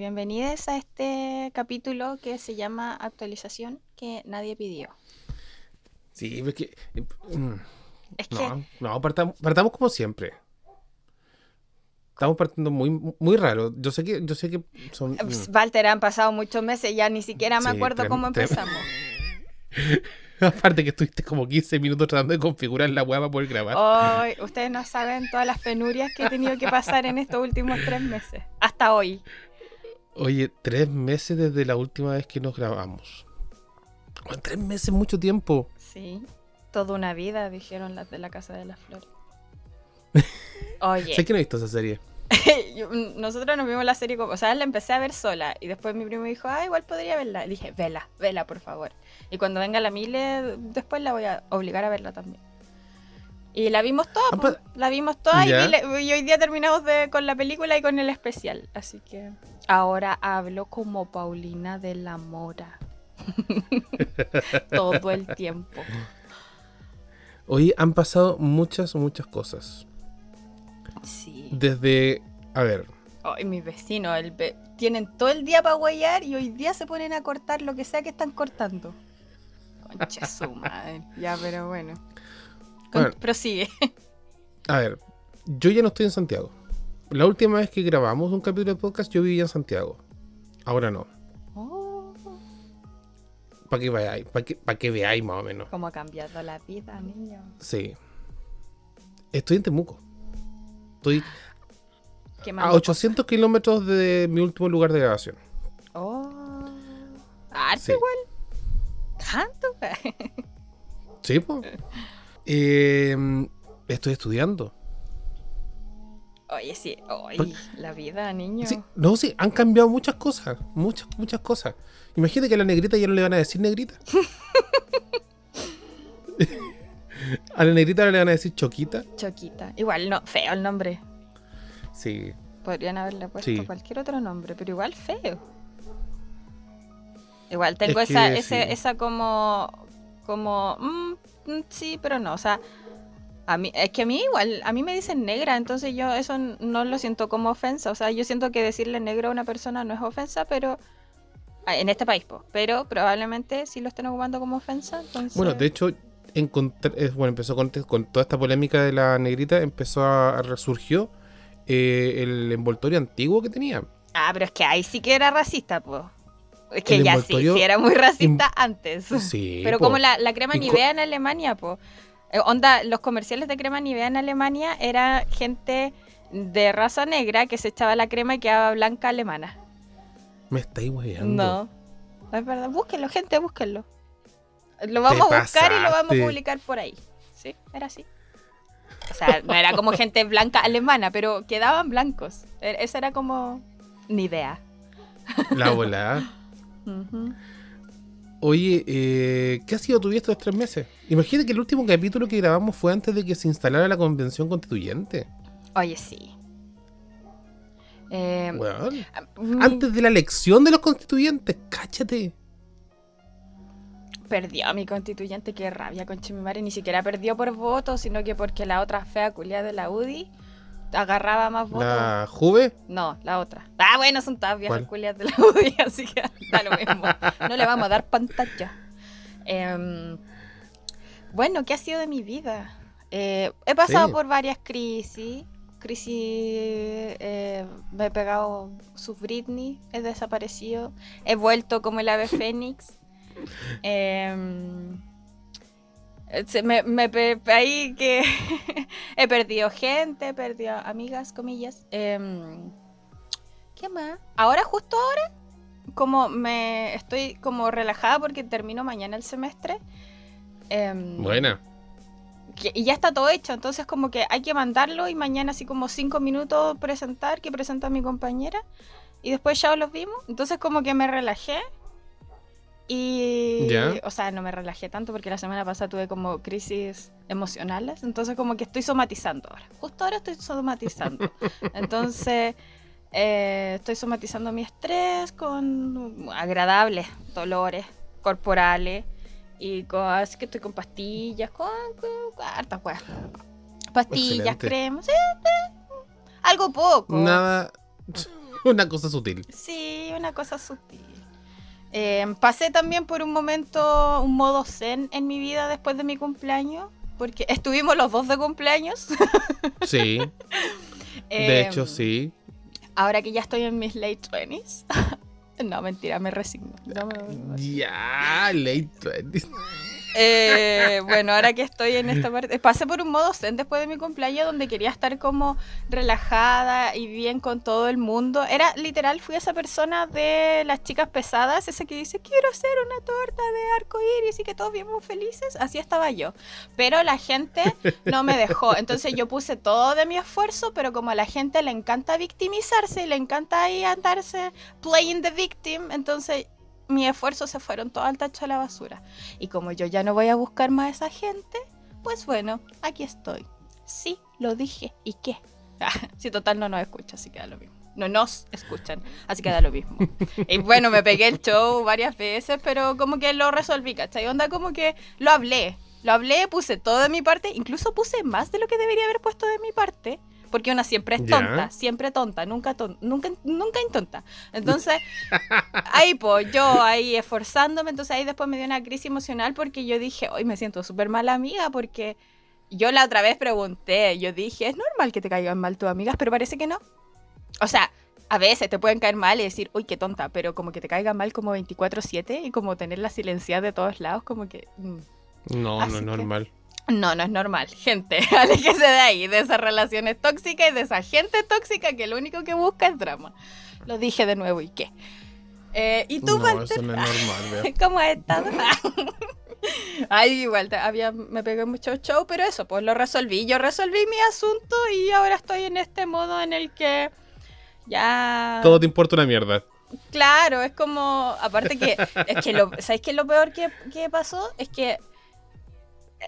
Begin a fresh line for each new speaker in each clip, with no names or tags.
Bienvenidos a este capítulo que se llama Actualización que nadie pidió.
Sí, es que. mm,
Es que
No, no, partamos, partamos como siempre. Estamos partiendo muy, muy raro. Yo sé que, yo sé que son. Mm.
Walter, han pasado muchos meses, ya ni siquiera me
Sí,
acuerdo cómo empezamos.
Aparte que estuviste como 15 minutos tratando de configurar la web para poder grabar.
Hoy, ustedes no saben todas las penurias que he tenido que pasar en estos últimos tres meses. Hasta hoy.
Oye, tres meses desde la última vez que nos grabamos. Bueno, tres meses es mucho tiempo.
Sí. Toda una vida, dijeron las de la Casa de las Flores. Oye,
Sé que no he visto esa serie.
nosotros nos vimos la serie como, o sea, la empecé a ver sola y después mi primo dijo, ah, igual podría verla. Y dije, vela, vela, por favor. Y cuando venga la Mile, después la voy a obligar a verla también. Y la vimos toda,
Ah, pa-
la vimos toda y, la- y hoy día terminamos de- con la película y con el especial. Así que ahora hablo como Paulina de la Mora. Todo el tiempo.
Hoy han pasado muchas, muchas cosas.
Sí.
Desde. A ver,
Ay, mis vecinos, el ve- tienen todo el día para guayar y hoy día se ponen a cortar lo que sea que están cortando. Concha su madre. Ya, pero bueno.
Bueno.
Prosigue.
A ver, yo ya no estoy en Santiago. La última vez que grabamos un capítulo de podcast yo vivía en Santiago. Ahora no.
Oh,
Para que veáis, para que, pa' que veáis más o menos.
cómo ha cambiado la vida, niño.
Sí. Estoy en Temuco. Estoy
Qué
a
mal.
800 kilómetros de mi último lugar de grabación.
Oh.
Sí.
igual. Tanto.
Sí, pues. Estoy estudiando.
Oye, sí.
Pues-
la vida, niño.
Sí, no, sí, han cambiado muchas cosas. Muchas, muchas cosas. Imagínate que a la negrita ya no le van a decir negrita. a la negrita ahora le van a decir choquita.
Choquita. Igual, no, feo el nombre.
Sí.
Podrían haberle puesto
Sí.
cualquier otro nombre, pero igual feo. Igual tengo
Es
esa,
que
ese-
sí.
esa como, como, mm, mm, sí, pero no, o sea, a mí, es que a mí igual, a mí me dicen negra, entonces yo eso no lo siento como ofensa, o sea, yo siento que decirle negro a una persona no es ofensa, pero ah, en este país, po, pero probablemente sí lo estén ocupando como ofensa, entonces...
Bueno, de hecho, encontré, bueno, empezó con, con toda esta polémica de la negrita, empezó a, a resurgió eh, el envoltorio antiguo que tenía.
Ah, pero es que ahí sí que era racista, pues. Es que
El
ya sí, sí era muy racista antes.
Sí.
Pero
po.
como la, la crema Nivea en Alemania, po. Eh, onda, los comerciales de crema Nivea en Alemania era gente de raza negra que se echaba la crema y quedaba blanca alemana.
Me estáis hueveando.
No. Es verdad. Búsquenlo, gente, búsquenlo. Lo vamos a buscar y lo vamos a publicar por ahí. Sí, era así. O sea, no era como gente blanca alemana, pero quedaban blancos. E- Esa era como Nivea.
La volada. Oye, eh, ¿qué ha sido tu vida estos tres meses? Imagínate que el último capítulo que grabamos fue antes de que se instalara la convención constituyente.
Oye, sí. Eh, mm,
Antes de la elección de los constituyentes, cáchate.
Perdió a mi constituyente, qué rabia con Chimimare. Ni siquiera perdió por voto, sino que porque la otra fea culia de la UDI agarraba más votos.
La Juve,
No, la otra. Ah, bueno, son todas viejas culias de la UDI, así que da lo mismo. No le vamos a dar pantalla. Em, bueno, ¿qué ha sido de mi vida? Eh, he pasado
Sí.
por varias crisis. Crisis, eh, me he pegado su Britney, he desaparecido, he vuelto como el ave fénix. Em, me, me ahí que he perdido gente, he perdido amigas, comillas. Em, ¿Qué más? Ahora, justo ahora, como me estoy como relajada porque termino mañana el semestre. em,
buena.
y ya está todo hecho, entonces como que hay que mandarlo y mañana así como cinco minutos presentar, que presenta mi compañera, y después ya los vimos, entonces como que me relajé. Y, o sea, no me relajé tanto porque la semana pasada tuve como crisis emocionales, entonces como que estoy somatizando ahora. Justo ahora estoy somatizando. Entonces, eh, estoy somatizando mi estrés con agradables dolores corporales y con, así que estoy con pastillas, con, con, hartas weas. Pastillas, cremas, algo poco.
Nada. una cosa sutil.
Sí, una cosa sutil. Eh, pasé también por un momento, un modo zen en mi vida después de mi cumpleaños, porque estuvimos los dos de cumpleaños.
Sí, de hecho
Em,
sí.
Ahora que ya estoy en mis late 20s. no, mentira, me resigno. No
Ya, late 20.
Eh, bueno, ahora que estoy en esta parte, pasé por un modo zen después de mi cumpleaños donde quería estar como relajada y bien con todo el mundo. Era literal, fui esa persona de las chicas pesadas, esa que dice, quiero hacer una torta de arco iris y que todos vivamos felices. Así estaba yo. Pero la gente no me dejó. Entonces yo puse todo de mi esfuerzo, pero como a la gente le encanta victimizarse y le encanta ahí andarse playing the victim, entonces mis esfuerzos se fueron todo al tacho de la basura. Y como yo ya no voy a buscar más a esa gente, pues bueno, aquí estoy. Sí, lo dije. ¿Y qué? si total no nos escucha, así que da lo mismo. No nos escuchan, así que da lo mismo. y bueno, me pegué el show varias veces, pero como que lo resolví, ¿cachai? Onda como que lo hablé. Lo hablé, puse todo de mi parte, incluso puse más de lo que debería haber puesto de mi parte. Porque una siempre es tonta, siempre tonta, nunca ton- nunca, nunca intonta. Entonces, ahí pues yo ahí esforzándome, entonces ahí después me dio una crisis emocional porque yo dije, hoy me siento súper mala amiga porque yo la otra vez pregunté, yo dije, es normal que te caigan mal tus amigas, pero parece que no. O sea, a veces te pueden caer mal y decir, uy, qué tonta, pero como que te caigan mal como 24/7 y como tenerla silenciada de todos lados, como que... mm.
No,
Así
no es normal.
No, no es normal. Gente, aléjese de ahí, de esas relaciones tóxicas y de esa gente tóxica que lo único que busca es drama. Lo dije de nuevo, ¿y qué? Eh, ¿Y tú,
No,
Walter?
eso no es normal.
¿Cómo has estado? Ay, igual, te- había, me pegué mucho show, pero eso, pues lo resolví. Yo resolví mi asunto y ahora estoy en este modo en el que ya...
Todo te importa una mierda.
Claro, es como, aparte que, es que lo, ¿sabéis qué es lo peor que, que pasó? Es que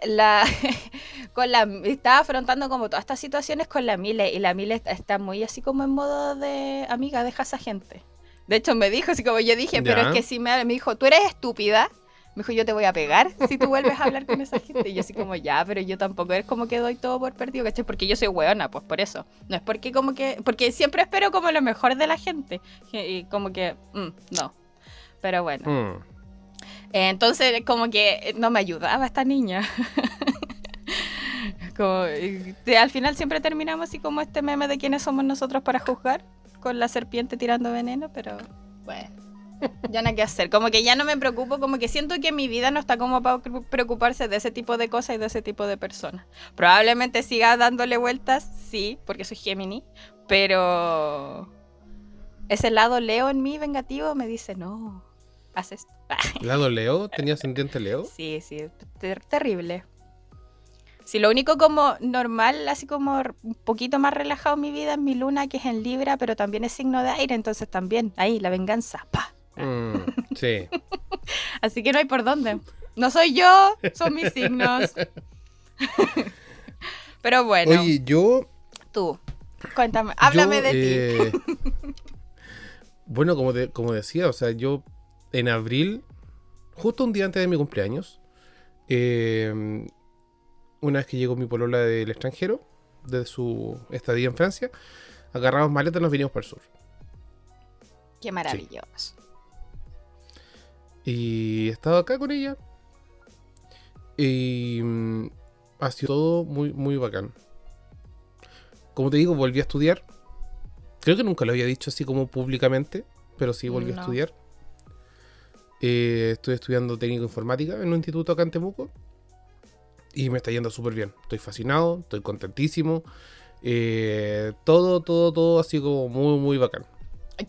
la, con la, estaba afrontando como todas estas situaciones con la Mile y la Mile está, está muy así como en modo de, amiga, deja a esa gente. De hecho me dijo, así como yo dije, pero
Ya.
es que si me, me dijo, tú eres estúpida. Me dijo, yo te voy a pegar si tú vuelves a hablar con esa gente. Y yo así como, ya, pero yo tampoco es como que doy todo por perdido, ¿cachai? Porque yo soy hueona, pues por eso. No es porque como que, porque siempre espero como lo mejor de la gente. Y como que, mm, no. Pero bueno.
Mm.
Entonces, como que eh, no me ayudaba esta niña. Como, al final siempre terminamos así como este meme de quiénes somos nosotros para juzgar, con la serpiente tirando veneno, pero bueno, ya nada que hacer. Como que ya no me preocupo, como que siento que mi vida no está como para pre- preocuparse de ese tipo de cosas y de ese tipo de personas. Probablemente siga dándole vueltas, sí, porque soy Gemini, pero ese lado Leo en mí, vengativo, me dice, no, haz esto.
¿Lado Leo? ¿Tenía ascendiente Leo?
Sí, sí, ter- terrible. Si lo único como normal, así como un poquito más relajado en mi vida es mi luna, que es en Libra, pero también es signo de aire, entonces también, ahí, la venganza, pa.
Mm, sí.
Así que no hay por dónde. No soy yo, son mis signos. pero bueno,
Oye, yo.
tú, cuéntame, háblame
yo,
de ti.
eh, bueno, como, de- como decía, o sea, yo en abril, justo un día antes de mi cumpleaños, eh, una vez que llegó mi polola del extranjero, de su estadía en Francia, agarramos maletas y nos vinimos para el sur.
Qué maravilloso.
Y he estado acá con ella. Y mm, ha sido todo muy, muy bacán. Como te digo, volví a estudiar. Creo que nunca lo había dicho así como públicamente, pero sí volví
No.
a estudiar. Eh, estoy estudiando técnico informática en un instituto acá en Temuco. Y me está yendo súper bien. Estoy fascinado, estoy contentísimo. Eh, todo, todo, todo así como muy, muy bacán.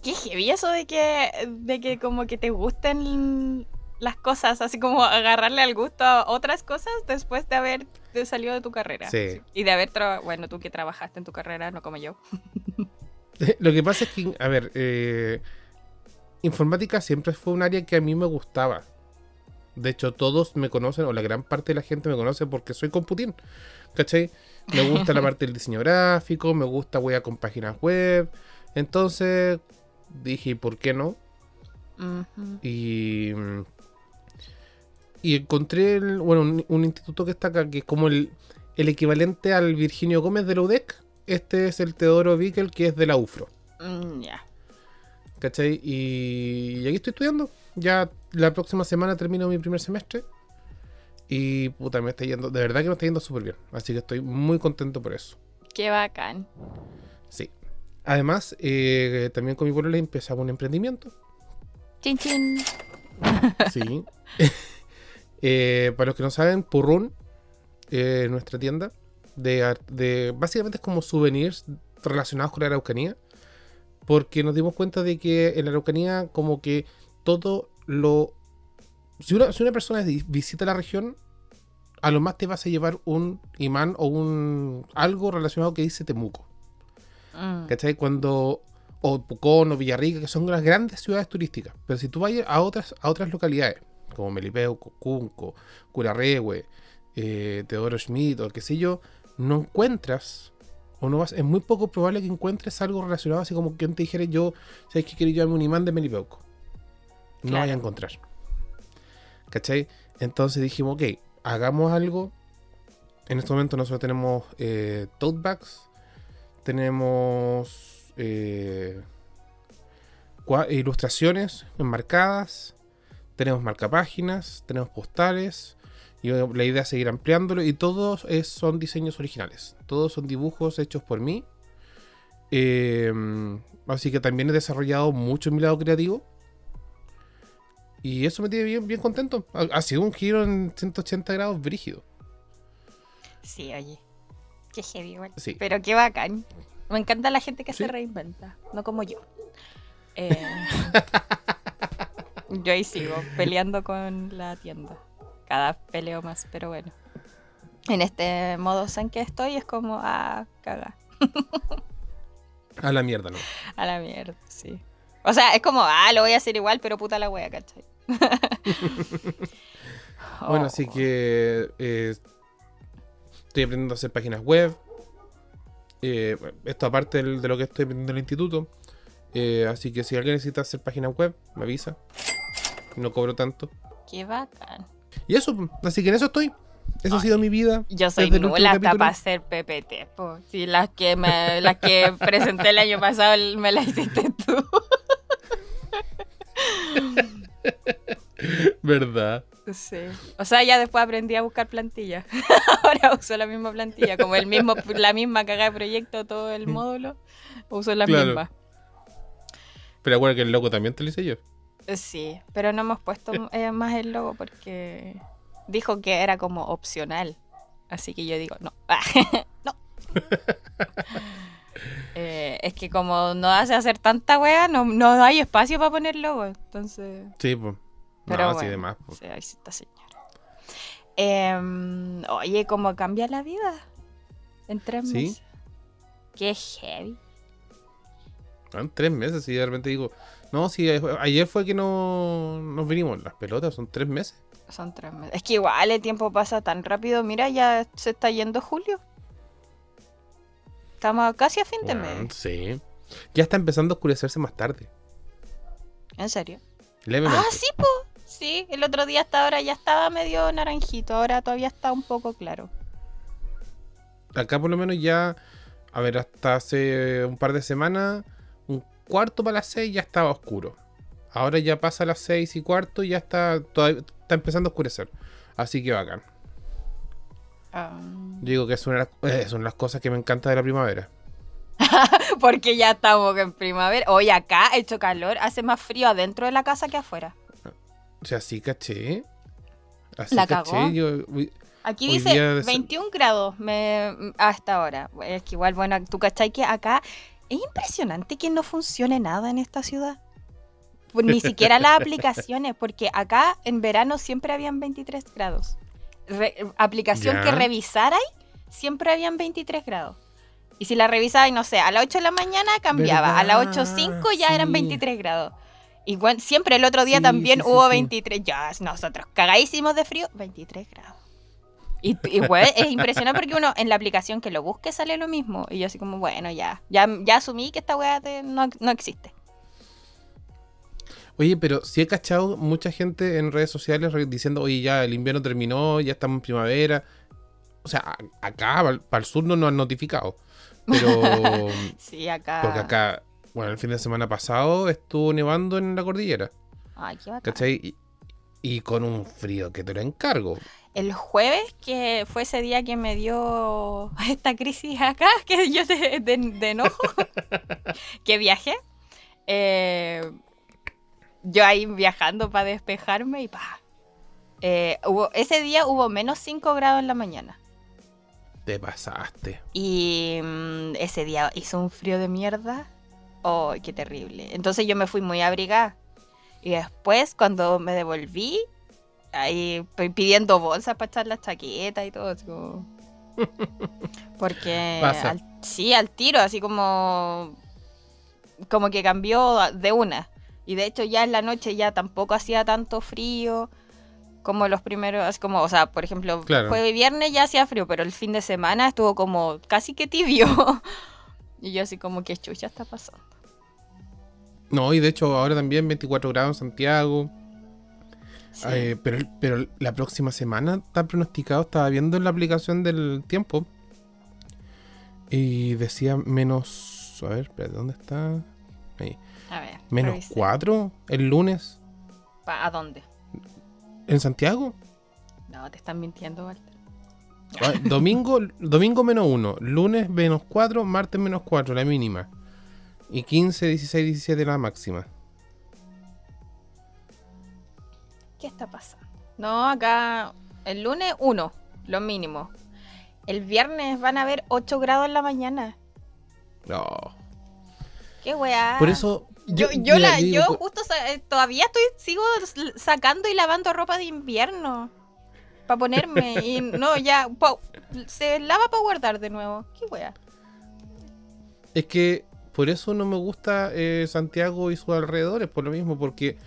Qué heavy eso de que, de que como que te gusten las cosas, así como agarrarle al gusto a otras cosas después de haber salido de tu carrera.
Sí.
Y de haber trabajado, bueno, tú que trabajaste en tu carrera, no como yo.
Lo que pasa es que, a ver, eh, informática siempre fue un área que a mí me gustaba. De hecho, todos me conocen, o la gran parte de la gente me conoce porque soy computín. ¿Cachai? Me gusta la parte del diseño gráfico, me gusta wea con páginas web. Entonces dije, ¿por qué no? Y, y encontré el- bueno, un, un instituto que está acá, que es como el, el equivalente al Virginio Gómez de la UDEC. Este es el Teodoro Bickel, que es de la UFRO.
Mm, ya.
¿Cachai? Y, y aquí estoy estudiando. Ya la próxima semana termino mi primer semestre. Y puta, me está yendo, de verdad que me está yendo súper bien. Así que estoy muy contento por eso.
Qué bacán.
Sí. Además, eh, también con mi pueblo le empezamos un emprendimiento.
Chin chin.
Sí. Eh, para los que no saben, Purrun, eh, nuestra tienda, de, de básicamente es como souvenirs relacionados con la Araucanía. Porque nos dimos cuenta de que en la Araucanía, como que todo lo. Si una, si una persona visita la región, a lo más te vas a llevar un imán o un algo relacionado que dice Temuco.
Mm.
¿Cachai? Cuando. O Pucón o Villarrica, que son las grandes ciudades turísticas. Pero si tú vas a otras, a otras localidades, como Melipeuco, Cunco, Curarrehue, eh, Teodoro Schmidt o qué sé yo, no encuentras. O no vas, es muy poco probable que encuentres algo relacionado así como que te dijera yo, ¿sabes que quiero llevarme un imán de Melipeuco? No
Claro.
vaya a encontrar. ¿Cachai? Entonces dijimos, ok, hagamos algo. En este momento nosotros tenemos eh, tote bags, tenemos eh, ilustraciones enmarcadas, tenemos marcapáginas, tenemos postales. Y la idea es seguir ampliándolo. Y todos es- son diseños originales. Todos son dibujos hechos por mí. Eh, así que también he desarrollado mucho en mi lado creativo. Y eso me tiene bien, bien contento. Ha, ha sido un giro en 180 grados brígido.
Sí, oye. Qué heavy igual.
Sí.
Pero qué bacán. Me encanta la gente que
Sí.
se reinventa, no como yo. Eh, yo ahí sigo peleando con la tienda. Cada peleo más, pero bueno. En este modo en que estoy es como, ah, caga.
A la mierda, ¿no?
A la mierda, sí. O sea, es como, ah, lo voy a hacer igual, pero puta la wea, ¿cachai?
Bueno,
Oh.
así que eh, estoy aprendiendo a hacer páginas web. Eh, esto aparte de lo que estoy aprendiendo en el instituto. Eh, así que si alguien necesita hacer páginas web, me avisa. No cobro tanto.
Qué bacán.
Y eso, así que en eso estoy. Eso ha sido mi vida.
Yo soy nula hasta para hacer PPT. po. Las que, me, las que presenté el año pasado me las hiciste tú.
¿Verdad?
Sí. O sea, ya después aprendí a buscar plantillas. Ahora uso la misma plantilla, como el mismo, la misma cagada de proyecto, todo el módulo. Uso la
Claro.
misma.
Pero acuérdate que el logo también te lo hice yo.
Sí, pero no hemos puesto eh, más el logo porque dijo que era como opcional. Así que yo digo, no. no. Eh, es que como no hace hacer tanta wea, no, no hay espacio para poner logo. Entonces.
Sí, pues.
Pero
no,
bueno,
pues.
ahí está señora. Em, oye, ¿cómo cambia la vida? En tres
Sí.
meses. Qué heavy.
Son tres meses y de repente digo, no, sí, a- ayer fue que no nos vinimos las pelotas, son tres meses.
Son tres meses. Es que igual el tiempo pasa tan rápido. Mira, ya se está yendo julio. Estamos casi a fin de mes.
sí. Ya está empezando a oscurecerse más tarde.
¿En serio?
Levemente.
Ah, sí, po. Sí, el otro día hasta ahora ya estaba medio naranjito. Ahora todavía está un poco claro.
Acá por lo menos ya, a ver, hasta hace un par de semanas, cuarto para las seis ya estaba oscuro. Ahora ya pasa las seis y cuarto y ya está, todavía, está empezando a oscurecer. Así que bacán. Yo digo que es una, de las- eh, son las cosas que me encanta de la primavera.
Porque ya estamos en primavera. Hoy acá ha hecho calor. Hace más frío adentro de la casa que afuera.
O sea, sí caché. Así
La
caché.
cagó.
Yo, uy,
Aquí dice
día de ser-
21 grados me, hasta ahora. Es que igual, bueno, tú cachai que acá es impresionante que no funcione nada en esta ciudad. Pues Ni siquiera las aplicaciones, porque acá en verano siempre habían 23 grados. Re- aplicación que
Ya.
revisarais, siempre habían 23 grados. Y si la revisabais, no sé, a las 8 de la mañana cambiaba, a las 8.05 ya eran
Sí.
23 grados. Igual, siempre el otro día
Sí,
también
sí,
hubo
sí.
23, ya nosotros cagadísimos de frío, 23 grados. Y igual es impresionante porque uno en la aplicación que lo busque sale lo mismo. Y yo así como, bueno, ya, ya, ya asumí que esta weá no, no existe.
Oye, pero sí he cachado mucha gente en redes sociales diciendo, oye, ya el invierno terminó, ya estamos en primavera. O sea, acá, para el sur, no nos han notificado. Pero.
Sí, acá.
porque acá bueno, el fin de semana pasado estuvo nevando en la cordillera.
Ay, qué bacán.
¿Cachai? Y, con un frío que te lo encargo.
El jueves, que fue ese día que me dio esta crisis acá, que yo de, de- de enojo, que viajé. eh, yo ahí viajando para despejarme y pa. eh, hubo, ese día hubo menos 5 grados en la mañana.
Te pasaste.
Y mm, ese día hizo un frío de mierda. Oh, qué terrible. Entonces yo me fui muy abrigada. Y después, cuando me devolví, ahí pidiendo bolsas para echar la chaqueta y todo. así como- Porque al- sí, al tiro, así como. Como que cambió de una. Y de hecho, ya en la noche ya tampoco hacía tanto frío como los primeros, así como, o sea, por ejemplo,
Claro.
jueves y viernes ya hacía frío, pero el fin de semana estuvo como casi que tibio. y yo así como que chucha está pasando.
No, y de hecho ahora también 24 grados en Santiago.
Sí.
Eh, pero, pero la próxima semana está pronosticado, estaba viendo en la aplicación del tiempo. Y decía menos. A ver, espérate, ¿dónde está? Ahí.
A ver.
Menos
revise.
4 el lunes
¿A dónde?
en Santiago.
No, te están mintiendo, Walter.
Domingo, domingo menos 1, lunes menos 4, martes menos 4, la mínima. Y 15, 16, 17 la máxima.
¿Qué está pasando? No, acá el lunes 1, lo mínimo. El viernes van a haber 8 grados en la mañana.
No.
Qué weá.
Por eso.
Yo, yo, la, yo
por-
justo eh, todavía estoy, sigo sacando y lavando ropa de invierno. Para ponerme. y no, ya. pa- se lava para guardar de nuevo. Qué wea.
Es que por eso no me gusta eh, Santiago y sus alrededores, por lo mismo, porque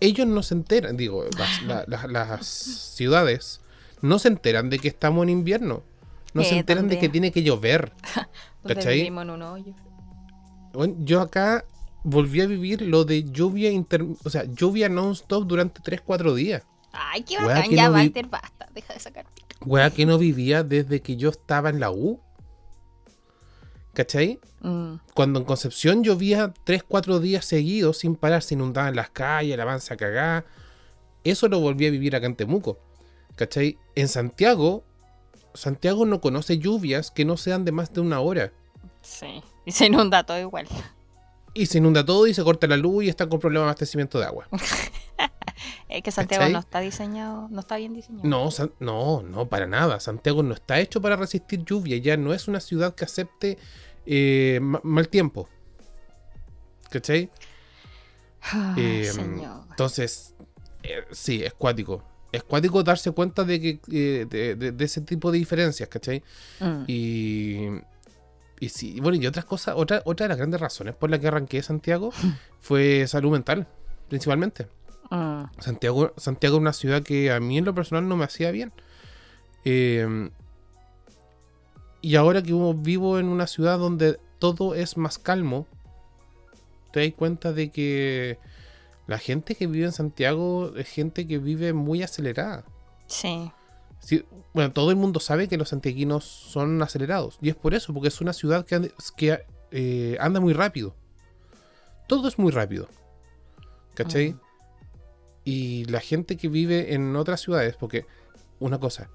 ellos no se enteran, digo, las, la- la- las ciudades no se enteran de que estamos en invierno. No se enteran de que tiene que llover. ¿Cachai?
vivimos en un hoyo.
Bueno, yo acá volví a vivir lo de lluvia inter... o sea, lluvia non-stop durante 3-4 días.
Ay, qué bacán. Ya,
no vi-
Walter, basta. Deja de sacar
que no vivía desde que yo estaba en la U. ¿Cachai?
Mm,
Cuando en Concepción llovía 3-4 días seguidos sin parar, se inundaban las calles, la avanza cagada. Eso lo volví a vivir acá en Temuco. ¿Cachai? En Santiago, Santiago no conoce lluvias que no sean de más de una hora.
sí. Y se inunda todo igual.
Y se inunda todo y se corta la luz y están con problemas de abastecimiento de agua.
Es que Santiago
¿Cachai?
no está diseñado, no está bien diseñado.
No, San- no, no, para nada. Santiago no está hecho para resistir lluvia. Ya no es una ciudad que acepte eh, ma- mal tiempo. ¿Cachai?
Ay,
Eh,
señor.
Entonces, eh, sí, es cuático. Es cuático darse cuenta de que eh, de, de- de ese tipo de diferencias, ¿cachai?
Mm.
Y, y sí, bueno, y otras cosas, otra, otra de las grandes razones por las que arranqué Santiago fue salud mental, principalmente.
Mm.
Santiago, Santiago es una ciudad que a mí en lo personal no me hacía bien. Eh, y ahora que vivo en una ciudad donde todo es más calmo, te das cuenta de que la gente que vive en Santiago es gente que vive muy acelerada.
Sí.
Sí, bueno, todo el mundo sabe que los santiaguinos son acelerados. Y es por eso, porque es una ciudad que, eh, anda muy rápido. Todo es muy rápido. ¿Cachai?
Mm.
Y la gente que vive en otras ciudades, porque una cosa,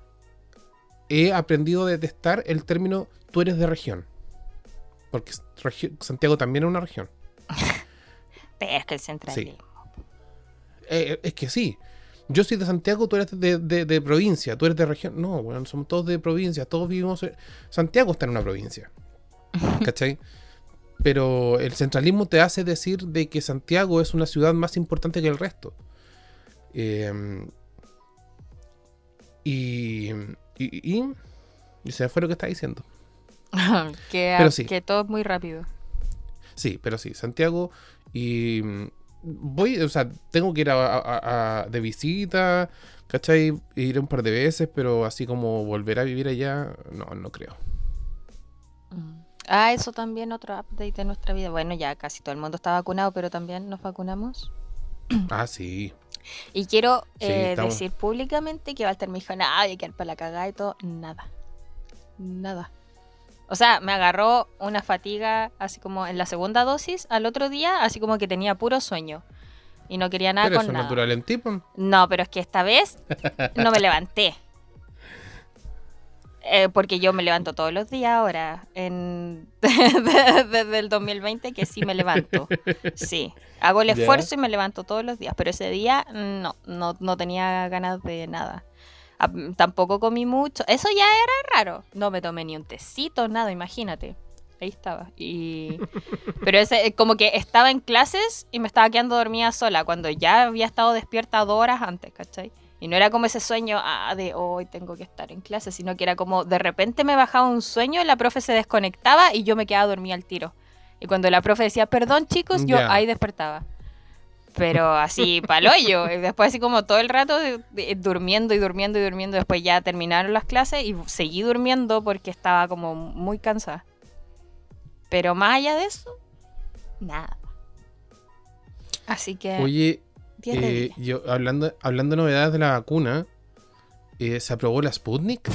he aprendido a detestar el término tú eres de región. Porque regi- Santiago también es una región.
Pero es que el centralismo.
Eh, es que sí. Yo soy de Santiago, tú eres de, de- de provincia, tú eres de región. No, bueno, somos todos de provincia, todos vivimos. en- Santiago está en una provincia. ¿Cachai? Pero el centralismo te hace decir de que Santiago es una ciudad más importante que el resto. Eh, y, y, y, y se fue lo que está diciendo.
que,
Pero sí.
que todo es muy rápido.
Sí, pero sí, Santiago y mm, voy, o sea, tengo que ir a, a- a- de visita, ¿cachai? Ir un par de veces, pero así como volver a vivir allá, no, no creo.
Mm. Ah, eso también otro update de nuestra vida. Bueno, ya casi todo el mundo está vacunado, pero también nos vacunamos.
Ah, sí.
Y quiero
Sí,
eh, decir públicamente que Walter me dijo, nada, hay que quedar para la cagada y todo. Nada. Nada. O sea, me agarró una fatiga así como en la segunda dosis al otro día, así como que tenía puro sueño. Y no quería nada
Pero
con
eso es
nada.
natural en ti, po.
No, pero es que esta vez no me levanté. Eh, porque yo me levanto todos los días ahora, en... desde el 2020 que sí me levanto. Sí, hago el esfuerzo y me levanto todos los días, pero ese día no, no, no tenía ganas de nada. Ah, Tampoco comí mucho, eso ya era raro. No me tomé ni un tecito, nada, imagínate. Ahí estaba. Y... Pero ese, como que estaba en clases y me estaba quedando dormida sola, cuando ya había estado despierta dos horas antes, ¿cachai? Y no era como ese sueño ah, de hoy tengo que estar en clase, sino que era como de repente me bajaba un sueño, la profe se desconectaba y yo me quedaba dormida al tiro. Y cuando la profe decía, perdón chicos, yo
Ya.
ahí despertaba. Pero así, paloyo. Y después así como todo el rato de- de- durmiendo y durmiendo y durmiendo. Después ya terminaron las clases y seguí durmiendo porque estaba como muy cansada. Pero más allá de eso, nada. Así que,
Oye,
10 de
eh,
10.
yo hablando, hablando de novedades de la vacuna, eh, ¿se aprobó la Sputnik?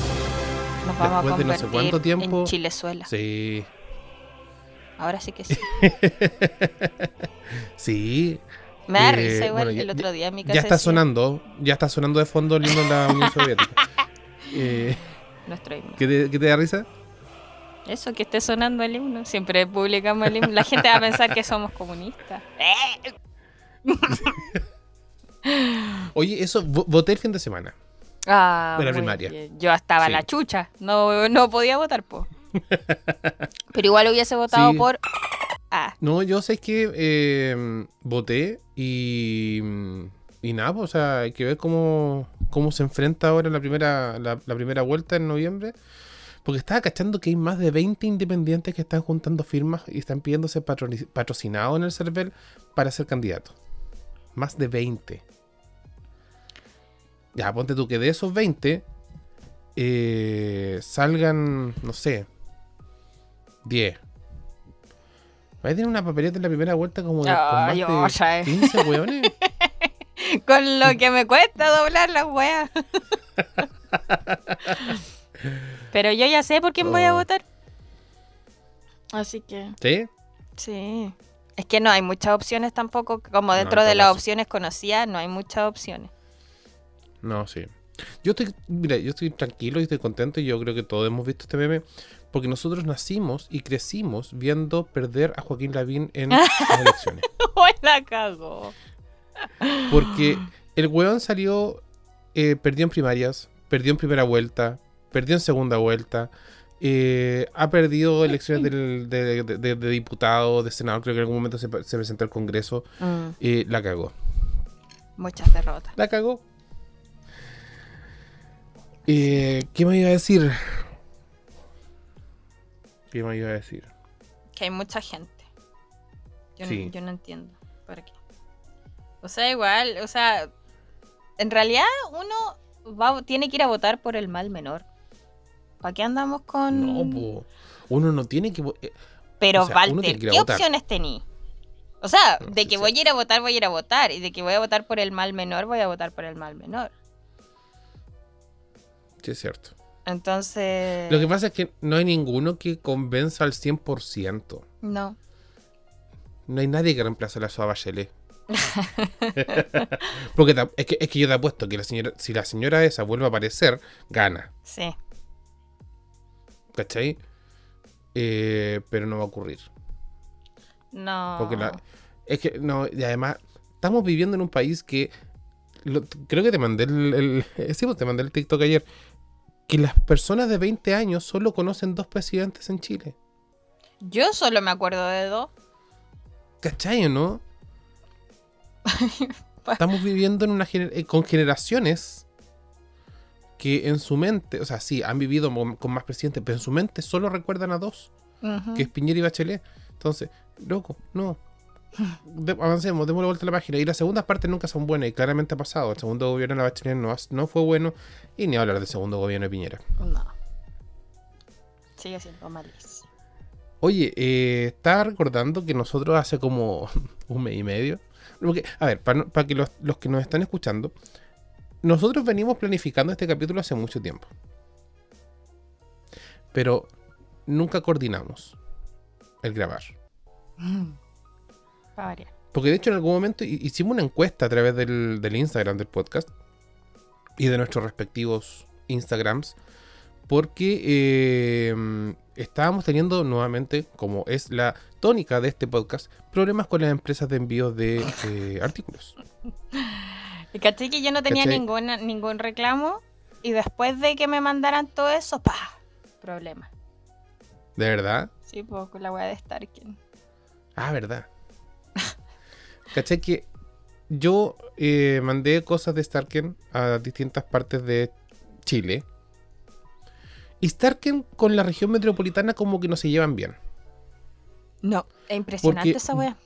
Nos vamos a
después de no sé cuánto tiempo-
en Chilezuela.
Sí.
Ahora sí que sí.
Sí.
Me da
Eh,
risa igual
bueno, ya-
el otro día en mi casa.
Ya está
decía,
sonando, ya está sonando de fondo el himno de la Unión Soviética. Eh,
Nuestro himno.
¿qué, te, qué te da risa?
Eso, que esté sonando el himno. Siempre publicamos el himno. La gente va a pensar que somos comunistas.
Oye, eso, vo- voté el fin de semana.
Ah,
De la
muy
primaria.
bien. Yo estaba
Sí.
la chucha. No, no podía votar, po. Pero igual hubiese votado
Sí.
por. Ah,
No, yo sé que eh, voté y, y nada, pues, o sea, hay que ver cómo, cómo se enfrenta ahora la primera, la, la primera vuelta en noviembre. Porque estaba cachando que hay más de 20 independientes que están juntando firmas y están pidiéndose patrocinados en el CERVEL para ser candidatos. Más de 20. Ya, ponte tú que de esos 20 eh, salgan, no sé, 10. Va a tener una papeleta en la primera vuelta como de, con más de
otra, eh.
15 hueones.
con lo que me cuesta doblar las weas. Pero yo ya sé por quién voy a
Oh.
votar. Así que.
¿Sí?
Sí. Es que no hay muchas opciones tampoco. Como dentro
en
de las opciones conocidas, no hay muchas opciones.
No, sí. Yo estoy, mira, yo estoy tranquilo y estoy contento y yo creo que todos hemos visto este meme porque nosotros nacimos y crecimos viendo perder a Joaquín Lavín en las elecciones.
¡Uy, la cagó!
Porque el weón salió, eh, perdió en primarias, perdió en primera vuelta, perdió en segunda vuelta, eh, ha perdido elecciones del- de, de, de- de diputado, de senador, creo que en algún momento se, se presentó al Congreso,
Mm,
eh, la cagó.
muchas derrotas.
La cagó. Eh, ¿Qué me iba a decir? ¿Qué me iba a decir?
Que hay mucha gente. Yo,
Sí.
no, yo no entiendo por qué. O sea, igual, o sea, en realidad uno va, tiene que ir a votar por el mal menor. ¿Para qué andamos con...?
No, po. Uno no tiene que... eh,
Pero,
o sea,
Walter,
que
¿qué
votar.
opciones tení? O sea,
No,
de
sí,
que
sí.
voy a ir a votar, voy a ir a votar. Y de que voy a votar por el mal menor, voy a votar por el mal menor.
Sí, es cierto.
Entonces...
Lo que pasa es que no hay ninguno que convenza al 100%.
No.
No hay nadie que reemplace a la Soa Bachelet. Porque es que, es que yo te apuesto que la señora, si la señora esa vuelve a aparecer, gana.
Sí.
¿Cachai? Eh, pero no va a ocurrir.
No.
Porque la, es que, no, y además, estamos viviendo en un país que. lo- creo que te mandé el, el- sí, pues, te mandé el TikTok ayer. Que las personas de 20 años solo conocen dos presidentes en Chile.
Yo solo me acuerdo de dos.
¿Cachai o no? Estamos viviendo en una gener- eh, con generaciones que en su mente, o sea, sí, han vivido con, más presidentes, pero en su mente solo recuerdan a dos, que es Piñera y Bachelet. Entonces, loco, no. De- avancemos, démosle vuelta a la página. Y las segundas partes nunca son buenas, y claramente ha pasado. El segundo gobierno de la Bachelet no, no fue bueno, y ni hablar del segundo gobierno de Piñera.
No. Sigue siendo malísimo.
Oye, eh, estaba recordando que nosotros hace como un mes y medio. Porque, a ver, para, que los, los que nos están escuchando, nosotros venimos planificando este capítulo hace mucho tiempo. Pero nunca coordinamos el grabar.
Variar.
Porque de hecho en algún momento hi- hicimos una encuesta a través del, del Instagram del podcast y de nuestros respectivos Instagrams. Porque eh, estábamos teniendo nuevamente, como es la tónica de este podcast, problemas con las empresas de envío de eh, artículos.
Y caché que yo no tenía
¿Cachai?
ninguna, ningún reclamo. Y después de que me mandaran todo eso, ¡pa! Problema.
¿De verdad?
Sí, pues con la weá de Starken.
Ah, verdad. ¿Cachai que yo eh, mandé cosas de Starken a distintas partes de Chile? Y Starken con la región metropolitana como que no se llevan bien.
No, es impresionante
Porque-
esa weá.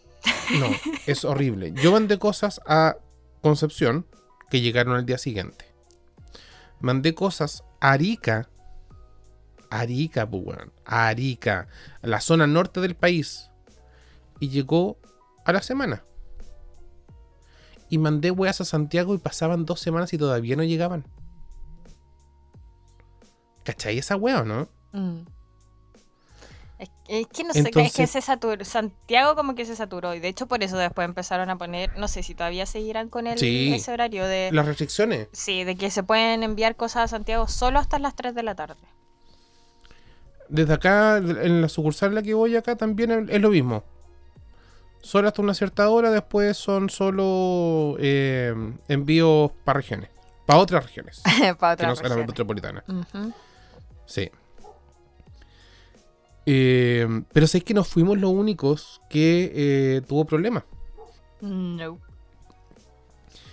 No, es horrible. Yo mandé cosas a Concepción que llegaron al día siguiente. Mandé cosas a Arica. Arica, pues. A Arica, a la zona norte del país. Y llegó a la semana. Y mandé weas a Santiago y pasaban dos semanas y todavía no llegaban. ¿Cachai esa wea o no?
Mm. Es, que no sé, es que
Entonces-
se saturó. Santiago como que se saturó. Y de hecho por eso después empezaron a poner, no sé si todavía seguirán con el,
Sí.
ese horario de...
Las restricciones.
Sí, de que se pueden enviar cosas a Santiago solo hasta las 3 de la tarde.
Desde acá, en la sucursal en la que voy acá, también es lo mismo. Solo hasta una cierta hora, después son solo eh, envíos para regiones. Para otras regiones.
Para
que
otra
no la metropolitana. Sí. Eh, pero sé que no fuimos los únicos que eh, tuvo problemas.
No.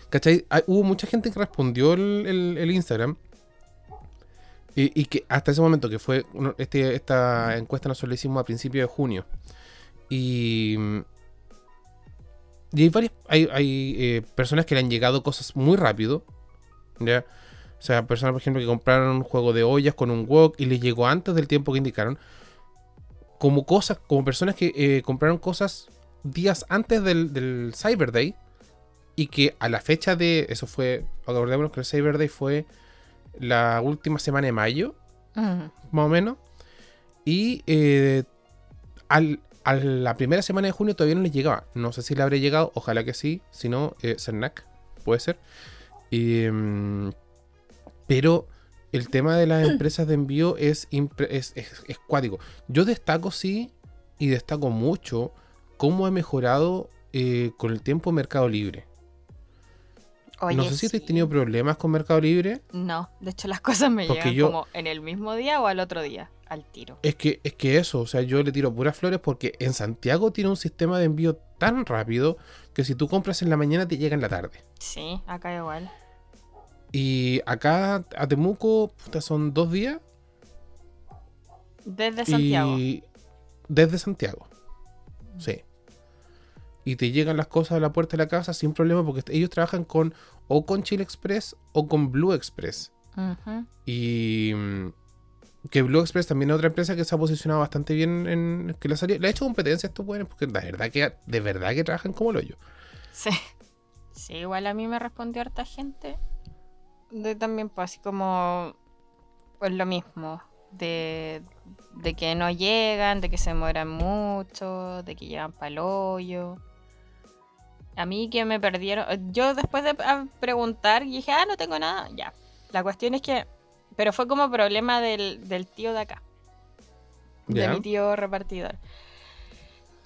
¿Cachai? Hay- hubo mucha gente que respondió el, el- el Instagram. Y, y que hasta ese momento, que fue. Este, esta encuesta nosotros la hicimos a principios de junio. Y. Y hay varias. Hay, hay eh, personas que le han llegado cosas muy rápido. ¿Ya? O sea, personas, por ejemplo, que compraron un juego de ollas con un wok y les llegó antes del tiempo que indicaron. Como cosas, como personas que eh, compraron cosas días antes del, del Cyber Day y que a la fecha de. Eso fue. Acordémonos que el Cyber Day fue la última semana de mayo, más o menos. Y eh, al- a la primera semana de junio todavía no les llegaba. No sé si le habrá llegado, ojalá que sí. Si no, eh, Cernac, puede ser. Mm, pero el tema de las empresas de envío es, es, es- es cuático. Yo destaco, sí, y destaco mucho cómo ha mejorado eh, con el tiempo Mercado Libre.
Oye,
no sé si
sí.
has tenido problemas con Mercado Libre.
No, de hecho las cosas me
Porque
llegan
yo-
como en el mismo día o al otro día, al tiro.
Es que, es que eso, o sea, yo le tiro puras flores porque en Santiago tiene un sistema de envío tan rápido que si tú compras en la mañana te llega en la tarde.
Sí, acá igual.
Y acá a Temuco puta, son dos días
Desde Santiago.
y desde Santiago. Sí. Y te llegan las cosas a la puerta de la casa sin problema porque ellos trabajan con o con Chile Express o con Blue Express. Y mm, que Blue Express también es otra empresa que se ha posicionado bastante bien en que le, ha le ha hecho competencia a estos buenos porque la verdad que de verdad que trabajan como el hoyo.
Sí. Sí, igual a mí me respondió harta gente. De también, pues así como. Pues lo mismo. De, de que no llegan, de que se demoran mucho, de que llegan para el hoyo. A mí que me perdieron. Yo después de preguntar dije, ah, no tengo nada. Ya. La cuestión es que. Pero fue como problema del, del tío de acá. De
Ya.
mi tío repartidor.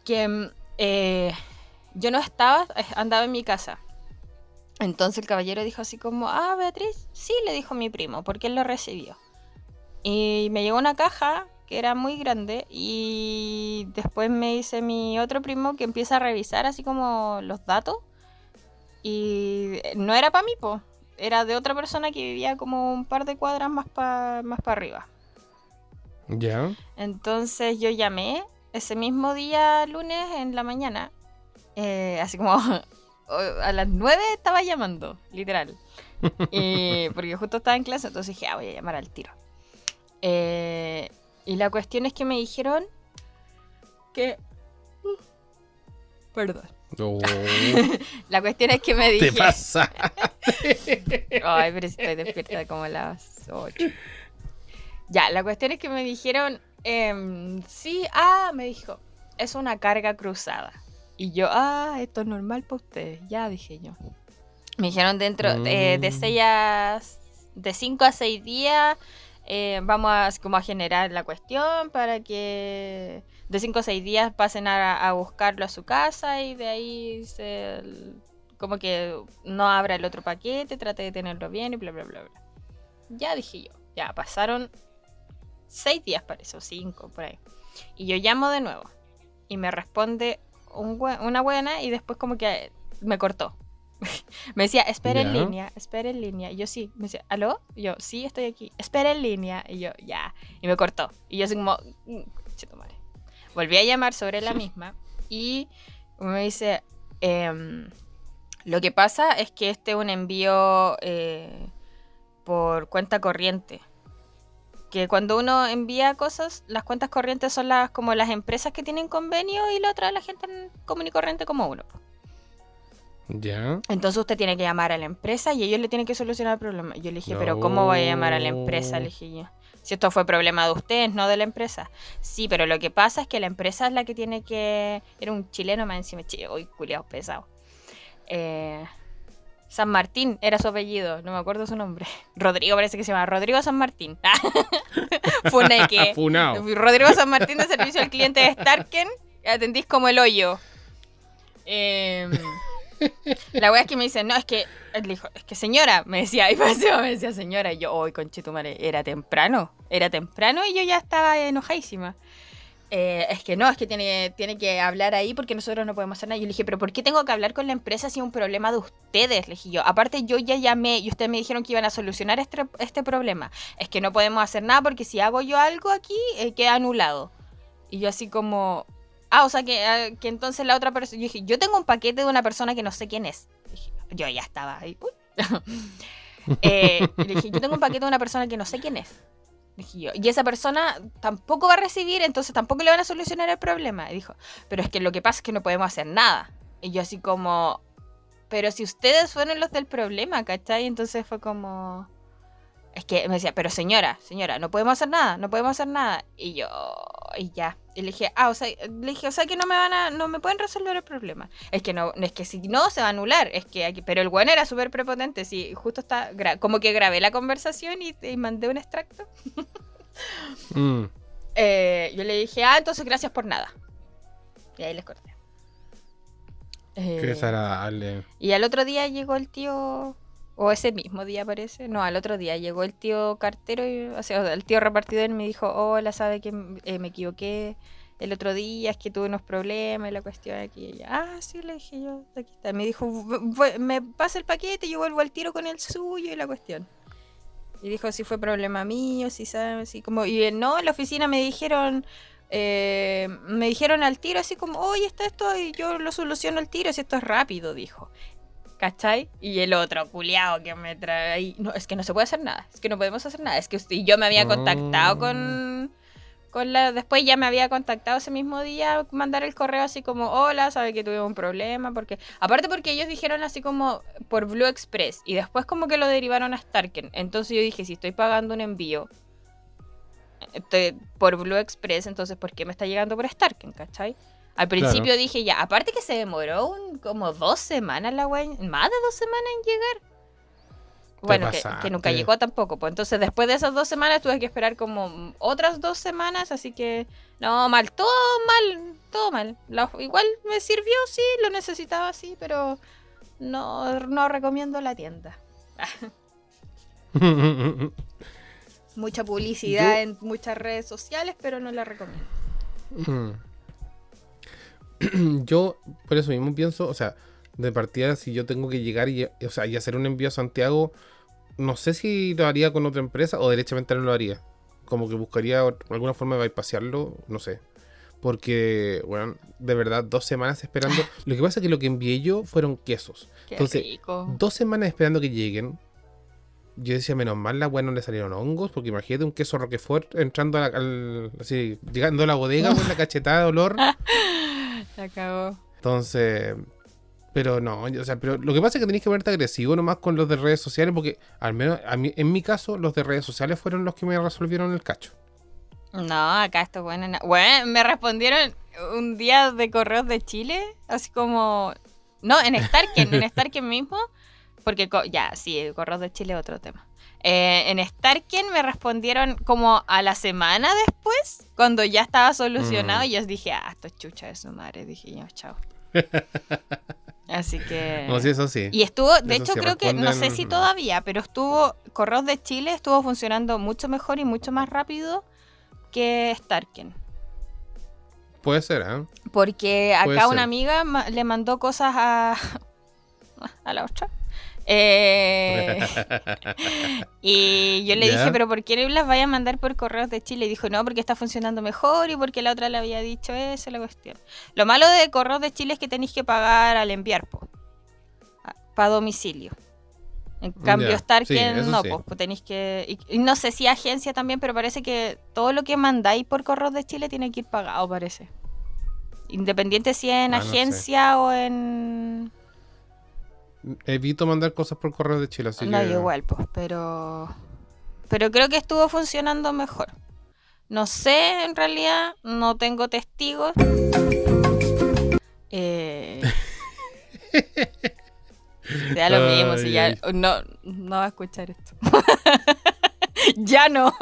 Que eh, yo no estaba, andaba en mi casa. Entonces el caballero dijo así como, ah, Beatriz, sí, le dijo mi primo, porque él lo recibió. Y me llegó una caja que era muy grande y después me dice mi otro primo que empieza a revisar así como los datos y no era para mí, po. era de otra persona que vivía como un par de cuadras más para más pa arriba.
Ya.
Entonces yo llamé ese mismo día, lunes, en la mañana. eh, así como a las 9 estaba llamando, literal. Y- porque justo estaba en clase, entonces dije, ah, voy a llamar al tiro. Eh, y la cuestión es que me dijeron que... Perdón.
Oh,
La cuestión es que me
te
dije...
pasa.
Ay, pero estoy despierta como a las 8. Ya, la cuestión es que me dijeron Em, sí, ah, me dijo, es una carga cruzada. Y yo, ah, esto es normal para ustedes. Ya dije yo. Me dijeron dentro de, de
Mm.
seis a- de 5 a 6 días eh, vamos a, como a generar la cuestión para que de 5 a 6 días pasen a, a buscarlo a su casa y de ahí se, como que no abra el otro paquete, trate de tenerlo bien y bla, bla, bla, bla. Ya dije yo, ya pasaron 6 días parece, o 5 por ahí. Y yo llamo de nuevo y me responde un una buena y después como que me cortó. me decía, espera en línea, espera en línea. Y yo sí, me decía, ¿aló? Y yo, sí, estoy aquí, espera en línea. Y yo, ya. Y me cortó. Y yo así como, "Mm, madre". Volví a llamar sobre la misma y me dice, em, lo que pasa es que este es un envío eh, por cuenta corriente. Que cuando uno envía cosas, las cuentas corrientes son las como las empresas que tienen convenio y la otra la gente común y corriente como uno.
Ya.
Entonces usted tiene que llamar a la empresa y ellos le tienen que solucionar el problema. Yo le dije, pero ¿cómo voy a llamar a la empresa? Le dije yo. Si esto fue problema de ustedes, no de la empresa. Sí, pero lo que pasa es que la empresa es la que tiene que... Era un chileno más encima, hoy culiado pesado. Eh, San Martín era su apellido, no me acuerdo su nombre. Rodrigo parece que se llama Rodrigo San Martín. Funeque.
Funao.
Rodrigo San Martín de servicio al cliente de Starken. Atendís como el hoyo. Em, la wea es que me dice, no, es que, él dijo, es que señora, me decía, y decía, me decía señora, y yo, hoy conchetumare, era temprano, era temprano y yo ya estaba enojadísima. Eh, es que no, es que tiene, tiene que hablar ahí porque nosotros no podemos hacer nada. Yo le dije, pero ¿por qué tengo que hablar con la empresa si es un problema de ustedes? Le dije yo. Aparte, yo ya llamé y ustedes me dijeron que iban a solucionar este, este problema. Es que no podemos hacer nada porque si hago yo algo aquí, eh, queda anulado. Y yo así como... Ah, o sea que, ah, que entonces la otra persona... Yo dije, yo tengo un paquete de una persona que no sé quién es. Yo ya estaba ahí. uy. Eh, le dije, yo tengo un paquete de una persona que no sé quién es. Dije yo, y esa persona tampoco va a recibir, entonces tampoco le van a solucionar el problema. Y dijo, pero es que lo que pasa es que no podemos hacer nada. Y yo así como, pero si ustedes fueron los del problema, ¿cachai? Entonces fue como... Es que me decía, pero señora, señora, no podemos hacer nada, no podemos hacer nada. Y yo, y ya. Y le dije, ah, o sea, le dije, o sea que no me van a, no me pueden resolver el problema. Es que no, es que si no se va a anular, es que aquí, pero el bueno era súper prepotente, sí, justo está, gra- como que grabé la conversación y, y mandé un extracto.
Mm.
Eh, yo le dije, ah, entonces gracias por nada. Y ahí les corté. Eh,
Qué desagradable.
y al otro día llegó el tío, o ese mismo día parece, no, al otro día llegó el tío cartero, y, o sea, el tío repartidor y me dijo, hola, sabe que eh, me equivoqué el otro día, es que tuve unos problemas y la cuestión aquí y allá. Ah, sí, le dije yo, aquí está. Me dijo, "vu- vu- me pasa el paquete, yo vuelvo al tiro con el suyo y la cuestión. Y dijo si fue problema mío, si sabes, si como... Y no, en la oficina me dijeron... eh, me dijeron al tiro así como, oye, está esto y yo lo soluciono al tiro, si esto es rápido, dijo. ¿Cachai? Y el otro, culiao, que me trae ahí. No, es que no se puede hacer nada. Es que no podemos hacer nada. Es que usted, y yo me había contactado
Mm.
con, con la. Después ya me había contactado ese mismo día, mandar el correo así como, hola, sabe que tuve un problema. porque Aparte porque ellos dijeron así como por Blue Express. Y después como que lo derivaron a Starken. Entonces yo dije, si estoy pagando un envío estoy por Blue Express, entonces ¿por qué me está llegando por Starken, cachai? Al principio dije ya, aparte que se demoró un- como dos semanas la wea, más de dos semanas en llegar. Bueno, que, que nunca llegó tampoco. Pues entonces después de esas dos semanas tuve que esperar como otras dos semanas, así que no, mal, todo mal, todo mal. La- igual me sirvió, sí, lo necesitaba, sí, pero no, no recomiendo la tienda. Mucha publicidad
Yo-
en muchas redes sociales, pero no la recomiendo.
Yo, por eso mismo pienso, o sea, de partida, si yo tengo que llegar y, o sea, y hacer un envío a Santiago, no sé si lo haría con otra empresa o derechamente no lo haría. Como que buscaría alguna forma de bypassarlo, no sé. Porque, bueno, de verdad, dos semanas esperando. Lo que pasa es que lo que envié yo fueron quesos.
Qué
Entonces,
rico.
Dos semanas esperando que lleguen. Yo decía, menos mal, la weá no le salieron hongos, porque imagínate un queso Roquefort entrando a la, al, así, llegando a la bodega con la cachetada de olor.
Se acabó.
Entonces, pero no, o sea, pero lo que pasa es que tenéis que ponerte agresivo nomás con los de redes sociales, porque al menos a mí, en mi caso, los de redes sociales fueron los que me resolvieron el cacho.
No, acá esto bueno. na- Bueno, me respondieron un día de correos de Chile, así como. No, en Starken, en Starken mismo. Porque ya, sí, el correos de Chile es otro tema. Eh, en Starken me respondieron como a la semana después, cuando ya estaba solucionado,
Mm.
y yo dije, ah, esto es chucha de su madre. Dije yo, chao. Así que.
No, sí, eso sí.
Y estuvo, de
Eso
hecho
sí,
creo que, no sé si todavía, pero estuvo, Correos de Chile estuvo funcionando mucho mejor y mucho más rápido que Starken.
Puede ser, ¿ah?
Porque
Puede
acá
ser.
una amiga le mandó cosas a, a la otra. Eh, y yo le
Ya.
dije, pero ¿por qué no las vaya a mandar por correos de Chile? Y dijo, no, porque está funcionando mejor y porque la otra le había dicho eso, la cuestión. Lo malo de correos de Chile es que tenéis que pagar al enviar, para domicilio. En cambio,
Ya,
Starken
sí, eso
no,
sí.
pues, tenéis que... Y, y no sé si agencia también, pero parece que todo lo que mandáis por correos de Chile tiene que ir pagado, parece. Independiente si en
Ah, no sé.
agencia o en...
Evito mandar cosas por correo de Chile, así
no,
que...
igual, pues, pero... Pero creo que estuvo funcionando mejor. No sé, en realidad, no tengo testigos. Eh... Ya lo mismo, si ya no, no va a escuchar esto. ya no.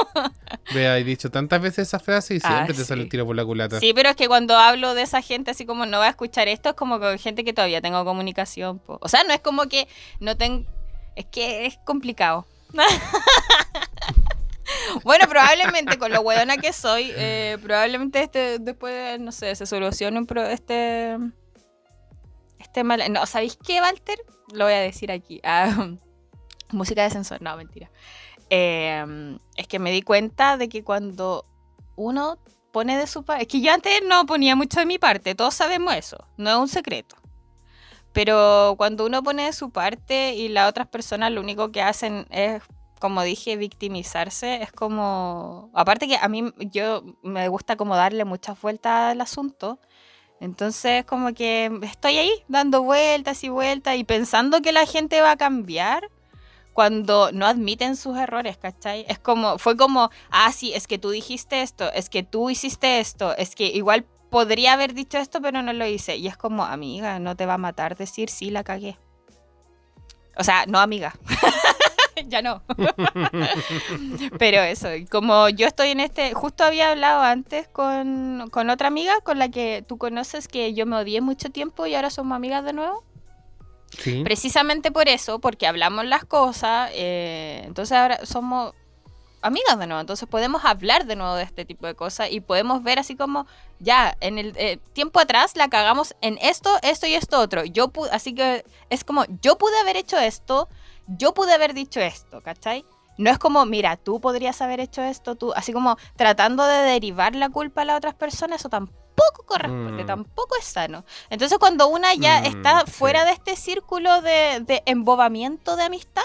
Vea, he dicho tantas veces esa frase y
Ah,
siempre te sale
sí.
el tiro por la culata.
Sí, pero es que cuando hablo de esa gente así como no va a escuchar esto, es como con gente que todavía tengo comunicación. po. O sea, no es como que no tengo... Es que es complicado. bueno, probablemente con lo hueona que soy, eh, probablemente este después, no sé, se solucione un pro- este... Este mal... No, ¿sabéis qué, Walter? Lo voy a decir aquí. Ah, música de sensor, no, mentira. Eh, es que me di cuenta de que cuando uno pone de su parte. Es que yo antes no ponía mucho de mi parte, todos sabemos eso, no es un secreto. Pero cuando uno pone de su parte y las otras personas lo único que hacen es, como dije, victimizarse, es como. Aparte que a mí yo me gusta como darle muchas vueltas al asunto. Entonces, como que estoy ahí dando vueltas y vueltas y pensando que la gente va a cambiar cuando no admiten sus errores, ¿cachai? Es como, fue como, ah, sí, es que tú dijiste esto, es que tú hiciste esto, es que igual podría haber dicho esto, pero no lo hice. Y es como, amiga, no te va a matar decir, sí, la cagué. O sea, no, amiga. ya no. pero eso, como yo estoy en este, justo había hablado antes con, con otra amiga con la que tú conoces que yo me odié mucho tiempo y ahora somos amigas de nuevo. Precisamente por eso, porque hablamos las cosas, eh, entonces ahora somos amigas de nuevo, entonces podemos hablar de nuevo de este tipo de cosas y podemos ver así como, ya, en el eh, tiempo atrás la cagamos en esto, esto y esto otro. Yo así que es como, yo pude haber hecho esto, yo pude haber dicho esto, ¿cachai? No es como, mira, tú podrías haber hecho esto, tú, así como tratando de derivar la culpa a las otras personas, eso tampoco corresponde,
Mm.
tampoco es sano. Entonces cuando una ya
Mm,
está
sí.
fuera de este círculo de, de embobamiento de amistad,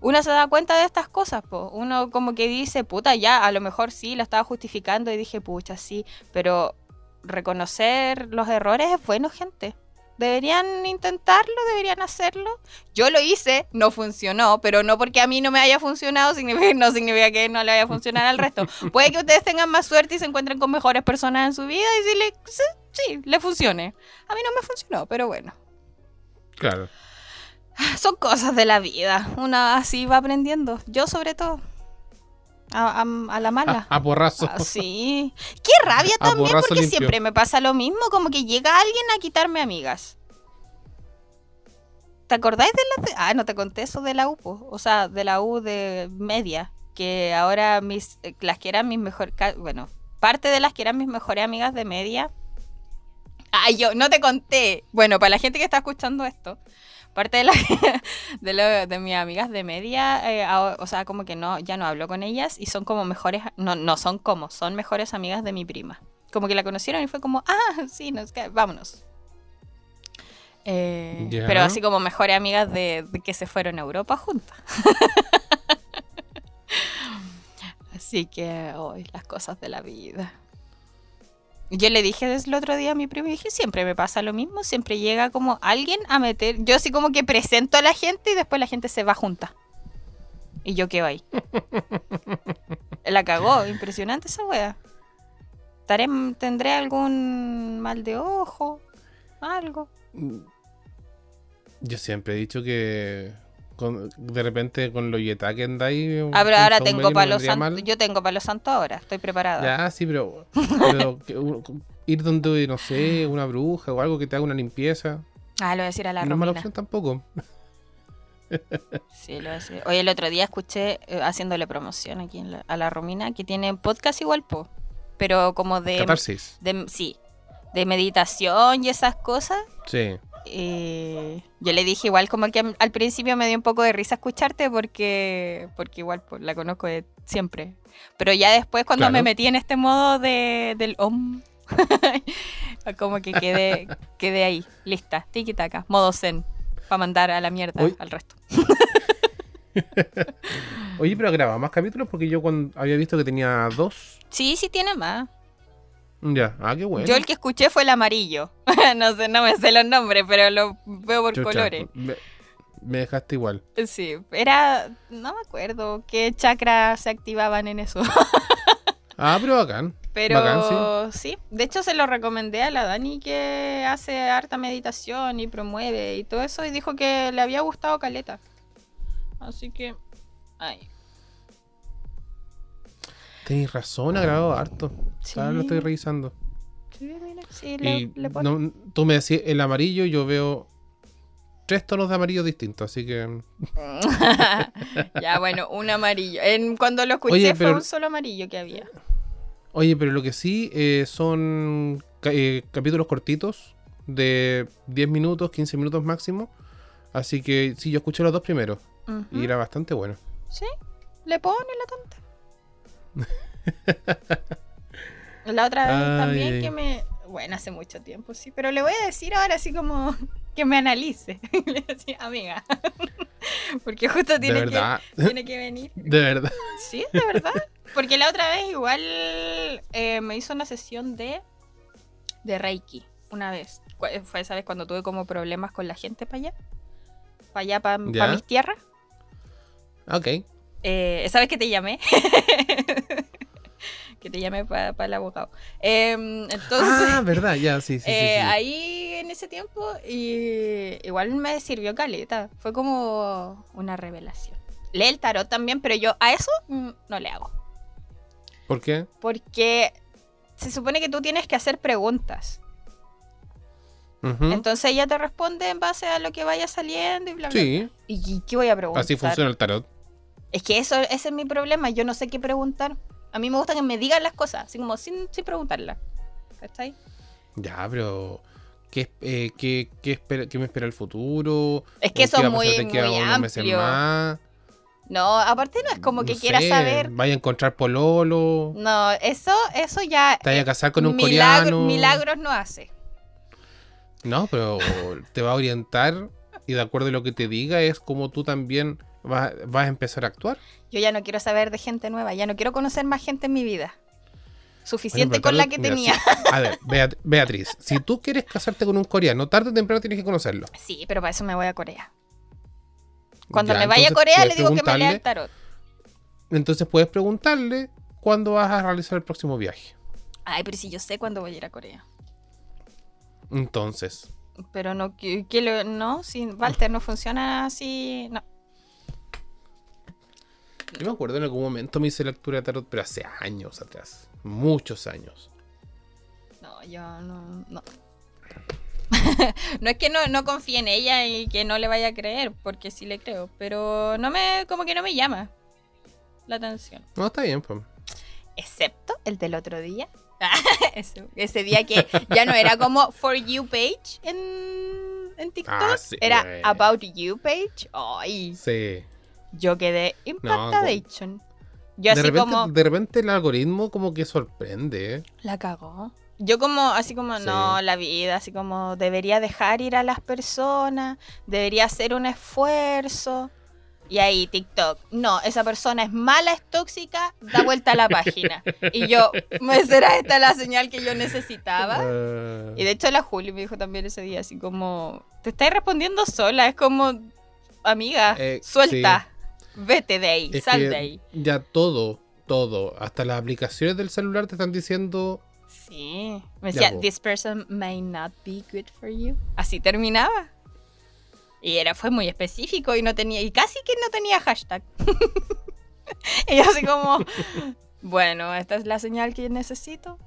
uno se da cuenta de estas cosas, po. Uno como que dice, puta, ya, a lo mejor sí, lo estaba justificando y dije, pucha, sí, pero reconocer los errores es bueno, gente. Deberían intentarlo, deberían hacerlo. Yo lo hice, no funcionó, pero no porque a mí no me haya funcionado, significa, no significa que no le vaya a funcionar al resto. Puede que ustedes tengan más suerte y se encuentren con mejores personas en su vida y si le, sí, sí, le funcione. A mí no me funcionó, pero bueno.
Claro.
Son cosas de la vida. Una así va aprendiendo. Yo sobre todo. A, a- a la mala.
A, a porrazo.
Ah, sí. Qué rabia también porque
limpio.
siempre me pasa lo mismo, como que llega alguien a quitarme amigas. ¿Te acordáis de la... Ah, no te conté eso de la U, po. o sea, de la U de media, que ahora mis eh, las que eran mis mejores, bueno, parte de las que eran mis mejores amigas de media. Ay, yo no te conté. Bueno, para la gente que está escuchando esto, parte de, la, de, lo- de mis amigas de media, eh, o sea, como que no, ya no hablo con ellas y son como mejores, no, no son como, son mejores amigas de mi prima. Como que la conocieron y fue como, ah, sí, nos vámonos. Eh. Pero así como mejores amigas de, de que se fueron a Europa juntas. así que, hoy las cosas de la vida. Yo le dije desde el otro día a mi primo, y dije, siempre me pasa lo mismo, siempre llega como alguien a meter, yo así como que presento a la gente y después la gente se va junta. Y yo quedo ahí. La cagó, impresionante esa wea. ¿Tendré algún mal de ojo? Algo.
Yo siempre he dicho que con- de repente con lo que andáis.
Ah, pero
un
ahora
show
tengo palo santo. Yo tengo palo santo ahora, estoy preparada.
Ya, sí, pero, pero que ir donde, no sé, una bruja o algo que te haga una limpieza.
Ah, lo voy a decir a la
no es mala opción tampoco.
Sí, lo decir. Oye, el otro día escuché, eh, haciéndole promoción aquí en la- a la Romina, que tiene podcast igual, po. Pero como de,
Catarsis.
de. Sí, de meditación y esas cosas.
Sí.
Eh, yo le dije igual como que al principio me dio un poco de risa escucharte porque porque igual pues, la conozco de siempre. Pero ya después cuando
Claro.
me metí en este modo de, del om, como que quedé, quedé ahí, lista, tiki taka, modo zen, para mandar a la mierda al resto.
Oye, pero grababa más capítulos porque yo cuando había visto que tenía dos.
Sí, sí tiene más.
Ya, ah, qué bueno.
Yo el que escuché fue el amarillo. no sé, no me sé los nombres, pero lo veo por
Chucha,
colores.
Me, me dejaste igual.
Sí, era, no me acuerdo qué chakras se activaban en eso.
Ah, pero bacán.
Pero
Bacán,
sí, de hecho se lo recomendé a la Dani que hace harta meditación y promueve y todo eso y dijo que le había gustado Caleta. Así que, ay,
Tenéis razón, ha grabado harto.
Sí.
Ahora lo estoy revisando.
sí, mira, sí, le,
Y
le pone.
no- tú me decías el amarillo, yo veo tres tonos de amarillo distintos, así que.
ya, bueno, un amarillo. En, cuando lo escuché
Oye,
fue un solo amarillo que había.
Oye, pero lo que sí eh, son eh, capítulos cortitos, de 10 minutos, 15 minutos máximo. Así que sí, yo escuché los dos primeros y era bastante bueno.
Sí, le pone la tonta. La otra vez
Ay,
también
ay.
que me. Bueno, hace mucho tiempo, sí, pero le voy a decir ahora así como que me analice. Le decía, amiga. Porque justo tiene que, tiene que venir.
de verdad.
Sí, de verdad. Porque la otra vez igual eh, me hizo una sesión de, de Reiki, una vez. Fue esa vez cuando tuve como problemas con la gente para allá. Para allá, para mis tierras.
Ok.
Eh, esa vez que te llamé. Que te llamé para el abogado. Em, entonces,
Ah, verdad, ya, sí, sí,
eh,
sí.
ahí en ese tiempo, y igual me sirvió caleta. Fue como una revelación. Lee el tarot también, pero yo a eso mm, no le hago.
¿Por qué?
Porque se supone que tú tienes que hacer preguntas. Entonces ella te responde en base a lo que vaya saliendo y bla, bla.
Sí,
bla. ¿Y y qué voy a preguntar?
así funciona el tarot.
Es que eso, ese es mi problema. Yo no sé qué preguntar. A mí me gusta que me digan las cosas, así como sin, sin preguntarlas. ¿Cachai?
Ya, pero. ¿Qué, eh, qué, qué espera- qué me espera el futuro?
Es que
¿O
eso es muy, muy amplio.
más?
No, aparte no es como que
No
quiera
sé,
saber.
Vaya a encontrar pololo.
No, eso, eso ya.
Te vaya a casar con un
milagro-
coreano.
Milagros no hace.
No, pero te va a orientar y de acuerdo a lo que te diga es como tú también vas, vas a empezar a actuar.
Yo ya no quiero saber de gente nueva. Ya no quiero conocer más gente en mi vida. Suficiente con la que
mira,
tenía.
si- a ver, Beat- Beatriz, si tú quieres casarte con un coreano, tarde o temprano tienes que conocerlo.
Sí, pero para eso me voy a Corea. Cuando
Ya,
me vaya a Corea le digo que me lea el tarot.
Entonces puedes preguntarle cuándo vas a realizar el próximo viaje.
Ay, pero si yo sé cuándo voy a ir a Corea.
Entonces,
Pero no, que, que lo- no, si Walter no funciona así, no.
Yo me acuerdo en algún momento me hice lectura de tarot, pero hace años atrás. Muchos años.
No, yo no, no. no es que no, no confíe en ella y que no le vaya a creer, porque sí le creo, pero no me, como que no me llama la atención.
No, está bien, pues.
Excepto el del otro día. ese, ese día que ya no era como For You page en, en TikTok,
Ah, sí,
era. About You page. Ay,
Sí.
Yo quedé impactadation. yo
de,
así
repente,
como,
de repente el algoritmo como que sorprende.
la cagó. Yo como, así como,
Sí.
no, la vida, así como, debería dejar ir a las personas, debería hacer un esfuerzo. Y ahí TikTok, no, esa persona es mala, es tóxica, da vuelta a la página. Y yo, ¿me será esta la señal que yo necesitaba?
Ah,
Y de hecho la Juli me dijo también ese día, así como, te estás respondiendo sola, es como, amiga,
Eh,
suelta, vete de ahí, sal de ahí.
Ya todo, todo. Hasta las aplicaciones del celular te están diciendo.
Sí. Me decía, this person may not be good for you. Así terminaba. Y era, fue muy específico y no tenía, y casi que no tenía hashtag. y yo así como, bueno, esta es la señal que necesito.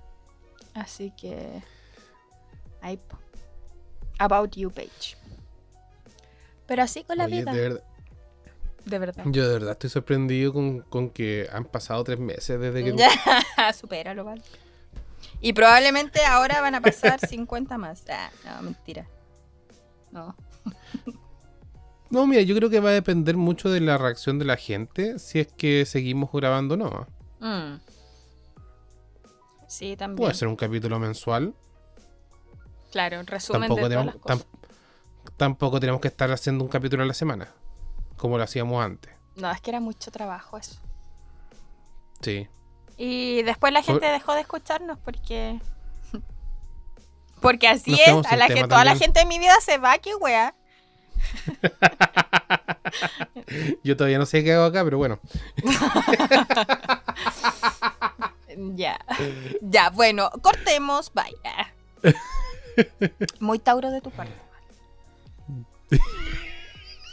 Así que, ahí, about you page. Pero así con la
Oye,
vida,
de verdad-
de verdad.
yo de verdad estoy sorprendido con, con que han pasado tres meses desde que.
Ya, supéralo, vale. Y probablemente ahora van a pasar 50 más. Ah, no, mentira. No.
No, mira, yo creo que va a depender mucho de la reacción de la gente si es que seguimos grabando o no.
Mm. Sí, también.
Puede ser un capítulo mensual.
Claro, resumen
Tampoco
de todas
tenemos,
las cosas.
tam- tampoco tenemos que estar haciendo un capítulo a la semana, como lo hacíamos antes.
No, es que era mucho trabajo eso.
Sí.
Y después la gente dejó de escucharnos porque... Porque así
Nos
es, a la gente, toda la gente de mi vida se va, qué wea.
Yo todavía no sé qué hago acá, pero bueno.
Ya. Ya, bueno, cortemos, vaya. Muy Tauro de tu parte.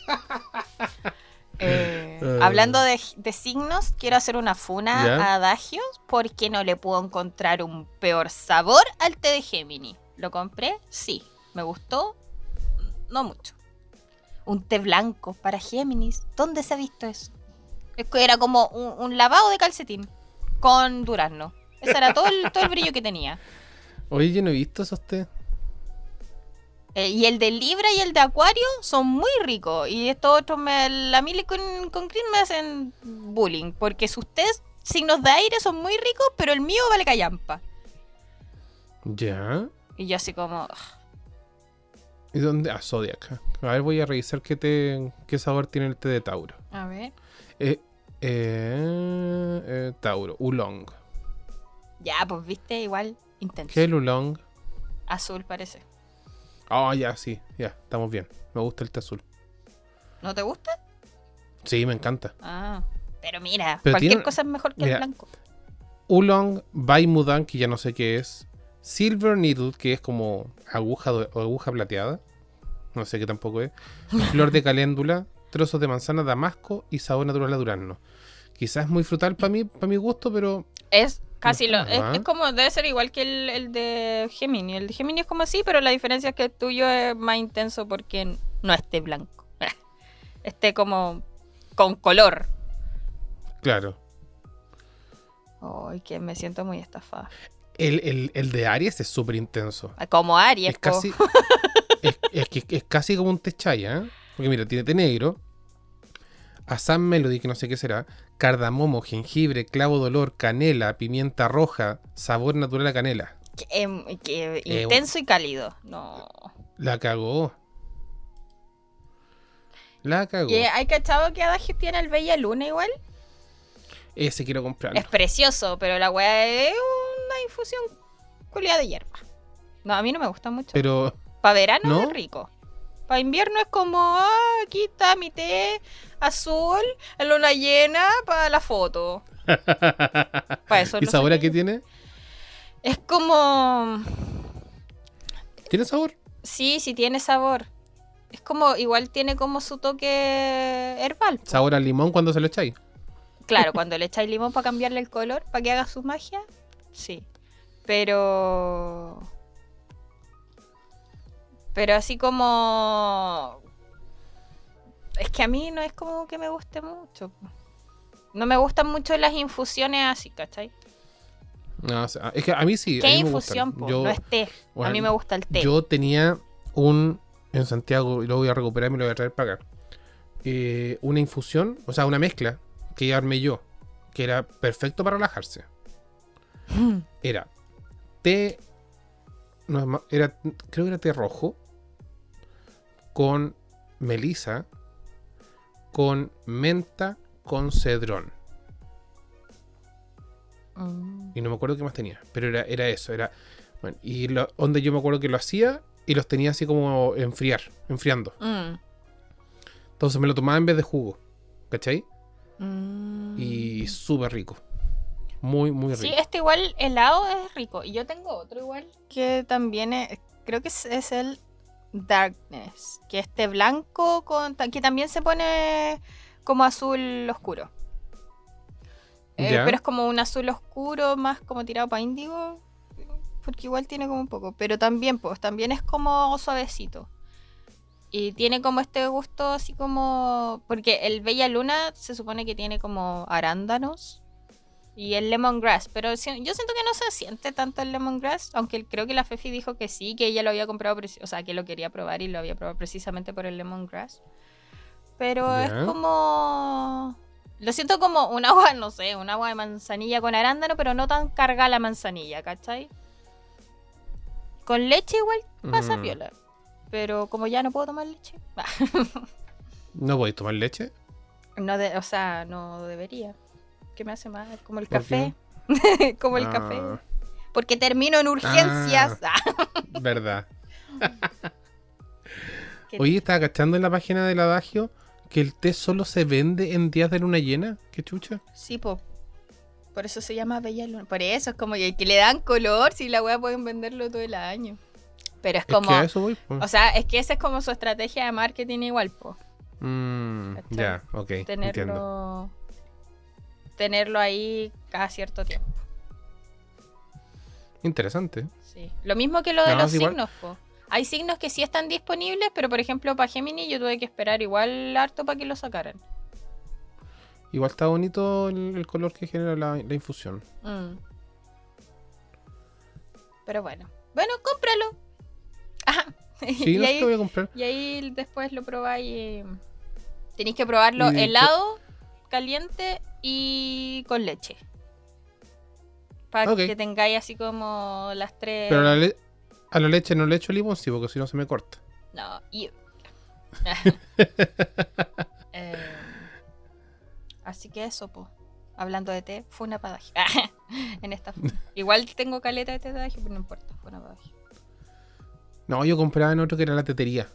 Eh, hablando de, de signos, quiero hacer una funa a Adagios porque no le puedo encontrar un peor sabor al té de Gemini. ¿Lo compré? Sí. ¿Me gustó? No mucho. Un té blanco para Géminis. ¿Dónde se ha visto eso? Es que era como un, un lavado de calcetín con durazno. Ese era todo el, todo el brillo que tenía.
Oye, yo no he visto esos té.
Eh, y el de Libra y el de Acuario son muy ricos. Y estos otros, me, la Mili con, con Chris me hacen bullying. Porque sus tés, signos de aire, son muy ricos, pero el mío vale callampa.
Ya.
Y yo así como... ugh,
¿Y dónde? Ah, Zodiac. A ver, voy a revisar qué, té, qué sabor tiene el té de Tauro.
A ver.
Eh, eh, eh, Tauro, Oolong.
Ya, pues viste, igual intenso.
¿Qué es el Oolong?
Azul parece.
Ah, ya, sí, ya, estamos bien. Me gusta el té azul.
¿No te gusta?
Sí, me encanta.
Ah. Pero mira,
Pero
cualquier
tiene-
cosa es mejor que
mira,
el blanco.
Oolong, Baimudan, que ya no sé qué es. Silver Needle, que es como aguja, o aguja plateada. No sé qué tampoco es. Flor de caléndula, trozos de manzana, damasco y sabor natural a durazno. Quizás es muy frutal para mí, para mi gusto, pero
Es casi lo. Es,
¿ah?
es como, debe ser igual que el, el de Gemini. El de Gemini es como así, pero la diferencia es que el tuyo es más intenso porque no esté blanco. Esté como con color.
claro.
Ay, que me siento muy estafada.
El, el- el de Aries es súper intenso.
Como Aries,
Es
po.
casi, es, es que es casi como un té chaya, ¿eh? Porque mira, tiene té negro, Assam Melody, que no sé qué será, cardamomo, jengibre, clavo de olor, canela, pimienta roja, sabor natural a canela.
Que, em, que
Eh,
intenso y cálido. No.
La cagó. La cagó.
Hay cachado que Adagio tiene el Bella Luna igual.
Ese quiero comprarlo.
Es precioso, pero la weá es una infusión culiada de hierba. No, a mí no me gusta mucho.
Pero
Para verano
¿No?
es rico. Para invierno es como, ah, aquí está mi té azul en luna llena para la foto. Para eso
¿Y sabor a qué tiene?
Es como,
¿Tiene sabor?
sí, sí tiene sabor. Es como, igual tiene como su toque herbal. po.
Sabor a limón cuando se lo echáis.
Claro, cuando le echáis limón para cambiarle el color, para que haga su magia, sí. Pero. Pero así como. Es que a mí no es como que me guste mucho. No me gustan mucho las infusiones así, ¿cachai?
No, o sea, es que a mí sí. a
¿Qué
mí me
infusión? po?
Yo-
no es té. a mí me gusta el té.
Yo tenía un en Santiago y lo voy a recuperar y me lo voy a traer para acá. Eh, una infusión, o sea, una mezcla que armé yo, que era perfecto para relajarse. Era té, no, era, creo que era té rojo, con melisa, con menta, con cedrón.
Mm.
Y no me acuerdo qué más tenía. Pero era, era eso. Era. Bueno, y lo, donde yo me acuerdo que lo hacía y los tenía así como enfriar, enfriando.
Mm.
Entonces me lo tomaba en vez de jugo. ¿Cachai?
Mm.
Y súper rico. Muy, muy rico.
Sí, este igual helado es rico. Y yo tengo otro igual que también es, creo que es, es el Darkness, que este blanco con que también se pone como azul oscuro. Eh, pero es como un azul oscuro, más como tirado para índigo. Porque igual tiene como un poco. Pero también, pues, también es como suavecito. Y tiene como este gusto así como. Porque el Bella Luna se supone que tiene como arándanos. Y el lemongrass. Pero yo siento que no se siente tanto el lemongrass. Aunque creo que la Fefi dijo que sí, que ella lo había comprado. O sea, que lo quería probar y lo había probado precisamente por el lemongrass. Pero es como. Lo siento como un agua, no sé, un agua de manzanilla con arándano, pero no tan cargada la manzanilla, ¿cachai? Con leche igual pasa
Mm.
piola. Pero como ya no puedo tomar leche.
¿No podéis tomar leche?
No de- o sea, no debería. ¿Qué me hace mal? Como el
¿Por
café. como el
Ah,
café. Porque termino en urgencias. Ah,
Verdad.
¿Qué-
Oye, estaba cachando en la página del adagio que el té solo se vende en días de luna llena. ¿Qué chucha?
Sí, po. Por eso se llama Bella Luna. Por eso es como que, que le dan color si la weá pueden venderlo todo el año. Pero es
Es
como.
que a eso voy. po.
O sea, es que esa es como su estrategia de marketing igual, po.
Mm, ya, ok, entiendo.
Tenerlo. Ahí cada cierto tiempo.
Interesante.
Sí. Lo mismo que lo de
No,
los signos, po. Hay signos que sí están disponibles, pero por ejemplo para Gemini yo tuve que esperar igual harto para que lo sacaran.
Igual está bonito el, el color que genera la, la infusión.
Mm. Pero bueno. Bueno, cómpralo. Ajá.
Sí,
y,
no
ahí,
voy a comprar.
y ahí después lo probáis. y Tenéis que probarlo
Y
helado, caliente y con leche. Para que tengáis así como las tres.
Pero a la, le- a la leche no le echo limón, sí, porque si no se me corta.
No, y. Eh, así que eso, pues. Hablando de té, fue una padaje. en esta. Igual tengo caleta de té de pero no importa, fue una padaje.
No, yo compraba en otro que era la tetería.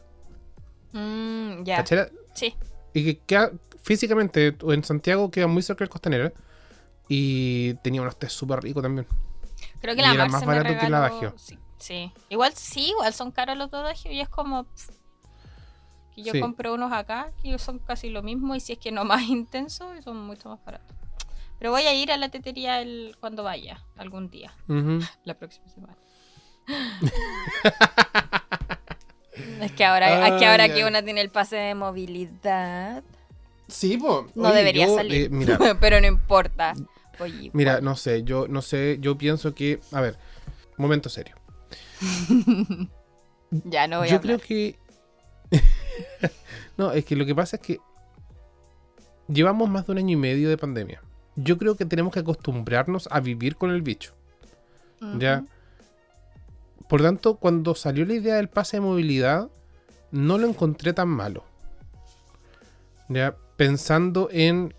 Mm, ya.
¿Cachai? Era-
Sí.
Y que queda físicamente en Santiago queda muy cerca del Costanera. Y tenía unos tés súper ricos también.
Creo que
Y
la
era más barato que el
regaló-
adagio.
Sí, sí. Igual sí, igual son caros los adagio y es como. que yo
Sí.
compro unos acá que son casi lo mismo y si es que no más intenso y son mucho más baratos. Pero voy a ir a la tetería el, cuando vaya, algún día,
Ujú.
la próxima semana. es que ahora, que, ahora que una tiene el pase de movilidad,
Sí, po.
no
Oye,
debería
yo,
salir.
eh, mira,
Pero no importa.
Mira, no sé, yo no sé, yo pienso que, a ver, momento serio.
ya no voy a
yo
hablar.
creo que no, es que lo que pasa es que llevamos más de un año y medio de pandemia. Yo creo que tenemos que acostumbrarnos a vivir con el bicho. ¿ya? Por tanto, cuando salió la idea del pase de movilidad, no lo encontré tan malo. ¿ya? Pensando en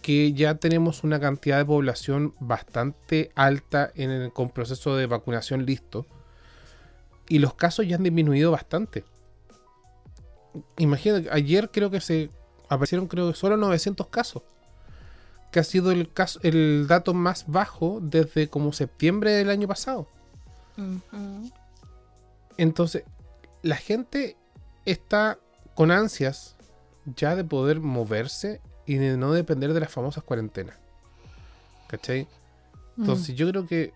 que ya tenemos una cantidad de población bastante alta en el- con proceso de vacunación listo. Y los casos ya han disminuido bastante. Imagínate, ayer creo que se aparecieron creo que solo 900 casos. Que ha sido el, caso, el dato más bajo desde como septiembre del año pasado. Entonces, la gente está con ansias ya de poder moverse y de no depender de las famosas cuarentenas. ¿Cachai? Entonces, yo creo que.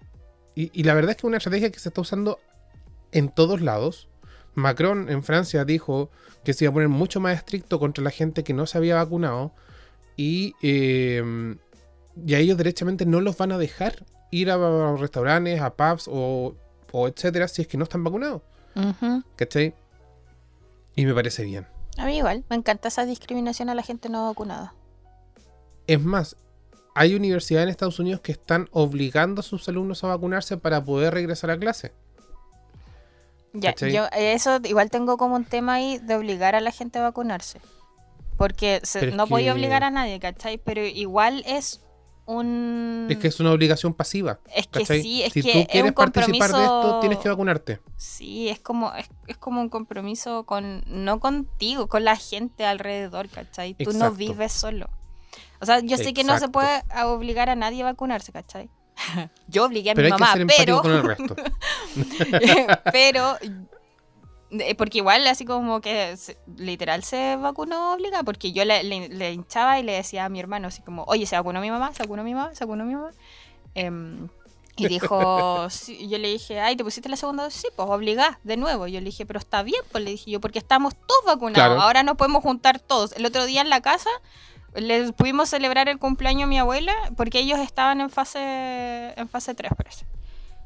Y, y la verdad es que es una estrategia que se está usando en todos lados. Macron en Francia dijo que se iba a poner mucho más estricto contra la gente que no se había vacunado. Y, eh, y a ellos derechamente no los van a dejar ir a restaurantes, a pubs o, o etcétera si es que no están vacunados.
Ujú.
¿Cachai? Y me parece bien.
A mí igual, me encanta esa discriminación a la gente no vacunada.
Es más, hay universidades en Estados Unidos que están obligando a sus alumnos a vacunarse para poder regresar a clase.
Ya,
¿Cachai?
yo eso igual tengo como un tema ahí de obligar a la gente a vacunarse. Porque se- no voy
que-
a obligar a nadie, ¿cachai? Pero igual es un...
Es que es una obligación pasiva.
Es que
¿cachai?
sí, es
si
que
tú
es
quieres
un
participar de esto,
compromiso-
tienes que vacunarte.
Sí, es como, es, es como un compromiso con, no contigo, con la gente alrededor, ¿cachai? Tú no vives solo. O sea, yo sé que no se puede obligar a nadie a vacunarse, ¿cachai? yo obligué a mi
Pero
mamá, pero...
con el resto.
pero eh, porque igual así como que literal se vacunó obligada porque yo le, le- le hinchaba y le decía a mi hermano así como oye se vacunó mi mamá se vacunó mi mamá se vacunó mi mamá Em, y dijo sí, yo le dije ay te pusiste la segunda dosis sí pues obligada de nuevo yo le dije pero está bien pues le dije yo porque estamos todos vacunados
Claro.
ahora nos podemos juntar todos el otro día en la casa les pudimos celebrar el cumpleaños a mi abuela porque ellos estaban en fase en fase 3 parece.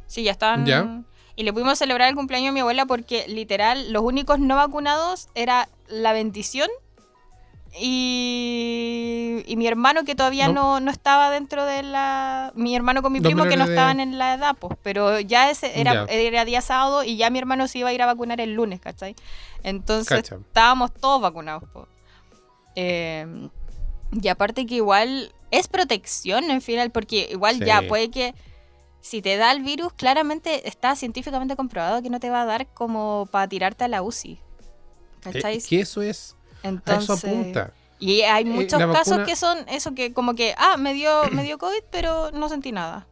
Sí ya estaban
Ya.
Y le pudimos celebrar el cumpleaños a mi abuela porque literal los únicos no vacunados era la bendición y, y mi hermano que todavía
No.
no, no estaba dentro de la... Mi hermano con mi primo que no
de-
estaban en la edad, pues, pero ya ese era,
Ya.
era día sábado y ya mi hermano se iba a ir a vacunar el lunes, ¿cachai? Entonces
Cacha.
estábamos todos vacunados. po. Eh, y aparte que igual es protección en final, porque igual
Sí.
ya puede que si te da el virus, claramente está científicamente comprobado que no te va a dar como para tirarte a la UCI. ¿Cachai?
Eh, que eso es. A eso
Entonces,
apunta.
y hay muchos
la
casos
vacuna-
que son eso que como que, ah, me dio, me dio COVID, pero no sentí nada.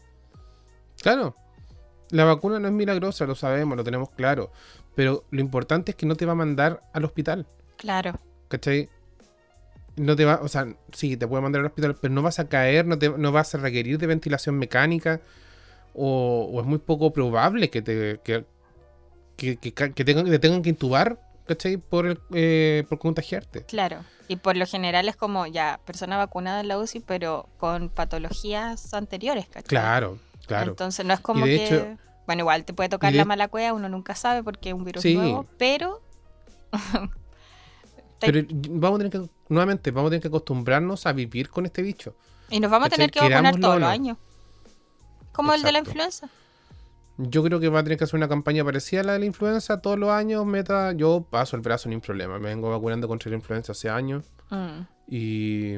Claro. La vacuna no es milagrosa, lo sabemos, lo tenemos claro. Pero lo importante es que no te va a mandar al hospital.
Claro,
¿Cachai? No te va, o sea, sí, te puede mandar al hospital, pero no vas a caer, no, te, no vas a requerir de ventilación mecánica. O, o es muy poco probable que te, que, que, que ca- que tengan, que te tengan que intubar, ¿cachai? Por, el, eh, por contagiarte.
claro. Y por lo general es como ya, persona vacunada en la UCI, pero con patologías anteriores, ¿cachai?
Claro, claro.
Entonces no es como que...
hecho-
bueno, igual te puede tocar
de-
la mala cueva, uno nunca sabe porque es un virus
Sí.
nuevo, pero...
Pero vamos a tener que, nuevamente, vamos a tener que acostumbrarnos a vivir con este bicho.
y nos vamos a tener que vacunar
Querámoslo
todos los años. Como el de la influenza.
Yo creo que va a tener que hacer una campaña parecida a la de la influenza todos los años. Meta, yo paso el brazo sin problema. Me vengo vacunando contra la influenza hace años
Mm.
y,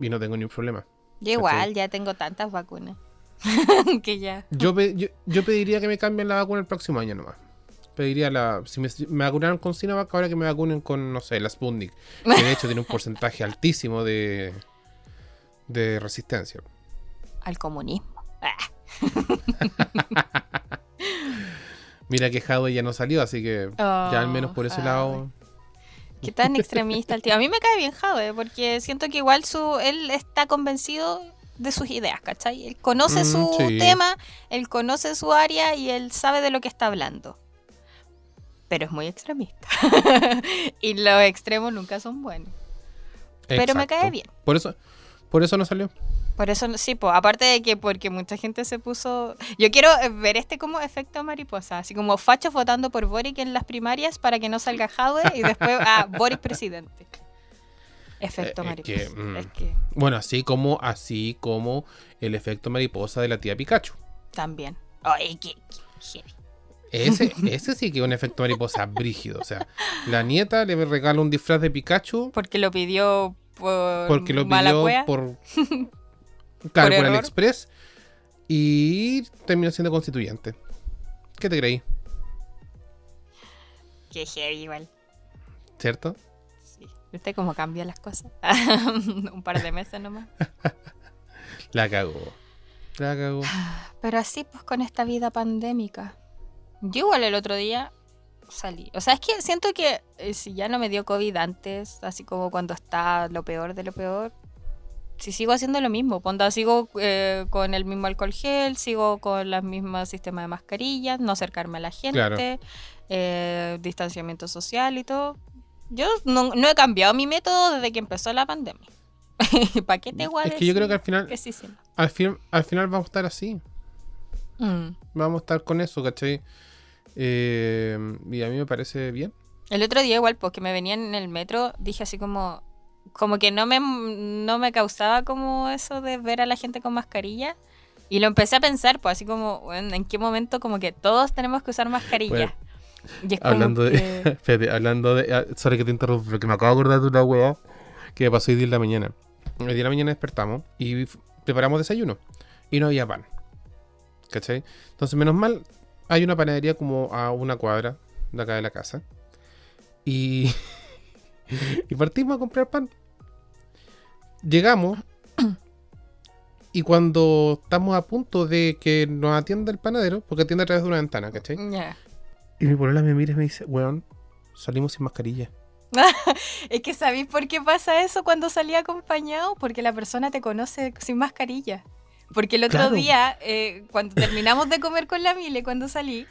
y no tengo ni un problema.
Yo igual, ya tengo tantas vacunas. que ya.
Yo, pe- yo, yo pediría que me cambien la vacuna el próximo año nomás. Pediría la. Si me, me vacunaron con Sinovac, ahora que me vacunen con, no sé, la Sputnik. Que de hecho tiene un porcentaje altísimo de, de resistencia.
Al comunismo. Ah,
Mira que Hadwe ya no salió, así que ya al menos
Oh,
por ese
Hadwe.
lado.
Qué tan extremista el tío. A mí me cae bien Jade, porque siento que igual su él está convencido de sus ideas, ¿cachai? Él conoce
Mm,
su
sí.
tema, él conoce su área y él sabe de lo que está hablando. Pero es muy extremista. y los extremos nunca son buenos. Pero me cae bien.
Por eso, por eso no salió.
Por eso, sí, pues, aparte de que porque mucha gente se puso... Yo quiero eh, ver este como efecto mariposa, así como fachos votando por Boric en las primarias para que no salga Jadwe y después, ah, Boric presidente. Efecto
Eh, es
mariposa.
que, mm.
Es que
Bueno, así como, así como el efecto mariposa de la tía Pikachu.
también. Ay, qué.
Ese, ese sí que es un efecto mariposa brígido. O sea, la nieta le regala un disfraz de Pikachu
Porque lo pidió por
porque lo pidió por. Claro, por,
error.
AliExpress. Y terminó siendo constituyente. ¿Qué te creí?
Qué heavy igual.
¿Cierto?
Sí. ¿Viste cómo cambian las cosas? Un par de meses nomás.
La cagó. La cagó.
Pero así pues con esta vida pandémica. Yo igual el otro día salí. O sea, es que siento que eh, si ya no me dio COVID antes, así como cuando está lo peor de lo peor, si sigo haciendo lo mismo, ponda, sigo eh, con el mismo alcohol gel, sigo con el mismo sistema de mascarillas, no acercarme a la gente,
Claro.
eh, distanciamiento social y todo. Yo no, no he cambiado mi método desde que empezó la pandemia. ¿Para qué te a
Es que yo creo que al final,
que sí, sí?
al, fin, al final vamos a estar así.
Mm.
Vamos a estar con eso, ¿cachai? Eh, y a mí me parece bien.
El otro día igual, porque me venía en el metro, dije así como, como que no me, no me causaba como eso de ver a la gente con mascarilla. Y lo empecé a pensar, pues así como, bueno, ¿en qué momento como que todos tenemos que usar mascarilla?
Bueno, Hablando de. Espérate, hablando de. ah, Sorry que te interrumpo, pero que me acabo de acordar de una weá que me pasó hoy día en la mañana. Hoy día en la mañana despertamos y preparamos desayuno. Y no había pan. ¿Cachai? Entonces, menos mal, hay una panadería como a una cuadra de acá de la casa. Y. y partimos a comprar pan. llegamos y cuando estamos a punto de que nos atienda el panadero, porque atiende a través de una ventana, ¿cachai?
Ya.
Y mi polola me mira y me dice, weón, salimos sin mascarilla.
es que ¿sabéis por qué pasa eso cuando salí acompañado? Porque la persona te conoce sin mascarilla. Porque el otro
Claro.
día, eh, cuando terminamos de comer con la Mile, cuando salí,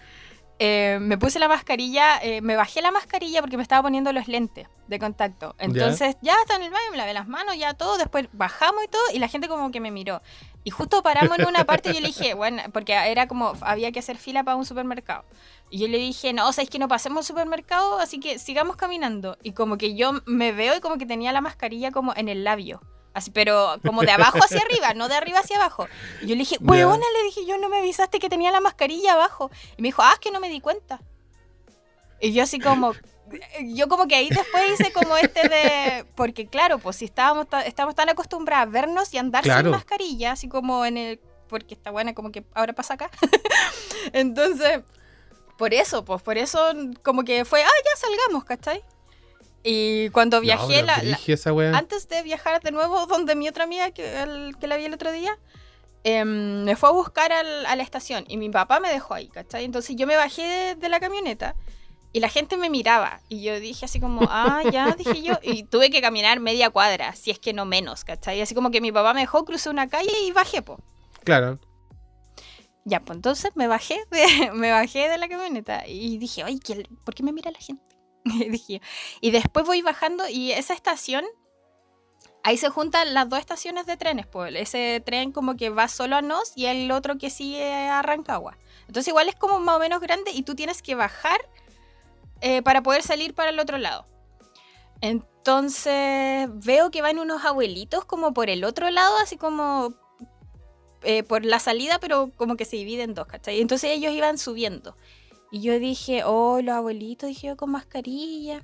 eh, me puse la mascarilla, eh, me bajé la mascarilla porque me estaba poniendo los lentes de contacto. Entonces ya está en el baño, me lavé las manos, ya todo, después bajamos y todo, y la gente como que me miró. Y justo paramos en una parte y yo le dije, bueno, porque era como, había que hacer fila para un supermercado. Y yo le dije, no, o sea, es que no pasemos al supermercado, así que sigamos caminando. Y como que yo me veo y como que tenía la mascarilla como en el labio. Así, pero como de abajo hacia arriba, no de arriba hacia abajo. Y yo le dije, huevona, le dije, yo no me avisaste que tenía la mascarilla abajo. Y me dijo, ah, es que no me di cuenta. Y yo así como, yo como que ahí después hice como este de, porque claro, pues si estábamos, estábamos tan acostumbrados a vernos y andar
Claro.
sin mascarilla, así como en el, porque está buena como que ahora pasa acá. Entonces, por eso, pues por eso como que fue, ah, ya salgamos, ¿cachai? Y cuando viajé,
No,
la-
esa
antes de viajar de nuevo donde mi otra amiga que, el- que la vi el otro día, em, me fue a buscar al- a la estación y mi papá me dejó ahí, ¿cachai? Entonces yo me bajé de, de la camioneta y la gente me miraba y yo dije así como, ah, ya, dije yo, y tuve que caminar media cuadra, si es que no menos, ¿cachai? Así como que mi papá me dejó, crucé una calle y bajé, po.
Claro.
Ya, pues entonces me bajé de, me bajé de la camioneta y dije, ay, ¿qué- ¿por qué me mira la gente? Y después voy bajando y esa estación, ahí se juntan las dos estaciones de trenes, pues ese tren como que va solo a Nos y el otro que sigue a Rancagua. Entonces igual es como más o menos grande y tú tienes que bajar eh, para poder salir para el otro lado. Entonces veo que van unos abuelitos como por el otro lado, así como eh, por la salida, pero como que se divide en dos, ¿cachai? Entonces ellos iban subiendo. Y yo dije, oh, los abuelitos, dije yo con mascarilla.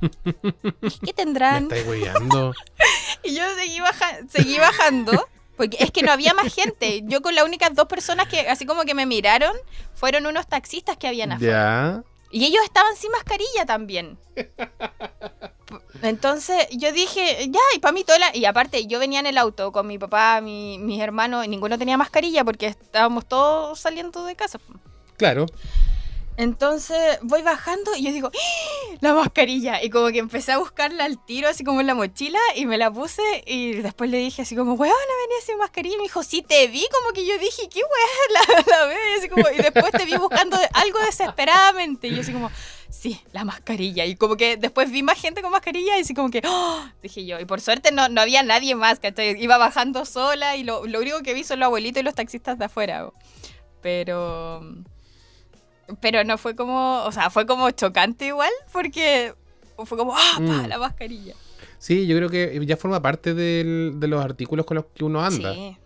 ¿Qué
Me
tendrán?
weyando.
Y yo seguí, baja- seguí bajando, porque es que no había más gente. Yo con las únicas dos personas que así como que me miraron fueron unos taxistas que habían afuera.
ya.
Y ellos estaban sin mascarilla también. Entonces yo dije, ya, y para mí toda la... Y aparte, yo venía en el auto con mi papá, mi, mis hermanos, y ninguno tenía mascarilla porque estábamos todos saliendo de casa.
Claro.
Entonces voy bajando y yo digo, ¡Ah! la mascarilla. Y como que empecé a buscarla al tiro, así como en la mochila, y me la puse. Y después le dije, así como, weón, venía sin mascarilla. Y me dijo, sí, te vi. Como que yo dije, ¿qué weón? La, la y después te vi buscando algo desesperadamente. Y yo, así como, sí, la mascarilla. Y como que después vi más gente con mascarilla y así como que, ¡oh! dije yo. Y por suerte no, no había nadie más, ¿cachai? Iba bajando sola y lo, lo único que vi son los abuelitos y los taxistas de afuera. Pero pero no fue como, o sea, fue como chocante igual, porque fue como, ¡ah, pa,
Mm.
la mascarilla!
Sí, yo creo que ya forma parte del- de los artículos con los que uno anda.
Sí,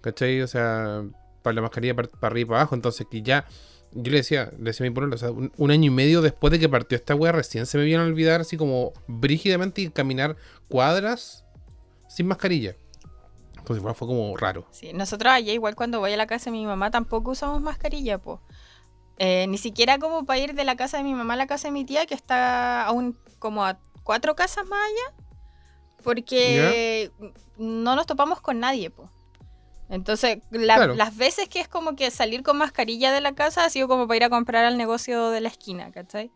¿Cachai? O sea, para la mascarilla para, para arriba y para abajo. Entonces, que ya. Yo le decía, le decía a mi pueblo, o sea, un, un año y medio después de que partió esta wea, recién se me vieron a olvidar así como brígidamente y caminar cuadras sin mascarilla. Entonces, fue como raro.
sí. Nosotros allá igual cuando voy a la casa de mi mamá tampoco usamos mascarilla, pues. ni siquiera como para ir de la casa de mi mamá a la casa de mi tía, que está aún como a cuatro casas más allá, porque no nos topamos con nadie, pues. Entonces, la-
Claro.
las veces que es como que salir con mascarilla de la casa ha sido como para ir a comprar al negocio de la esquina, ¿cachai?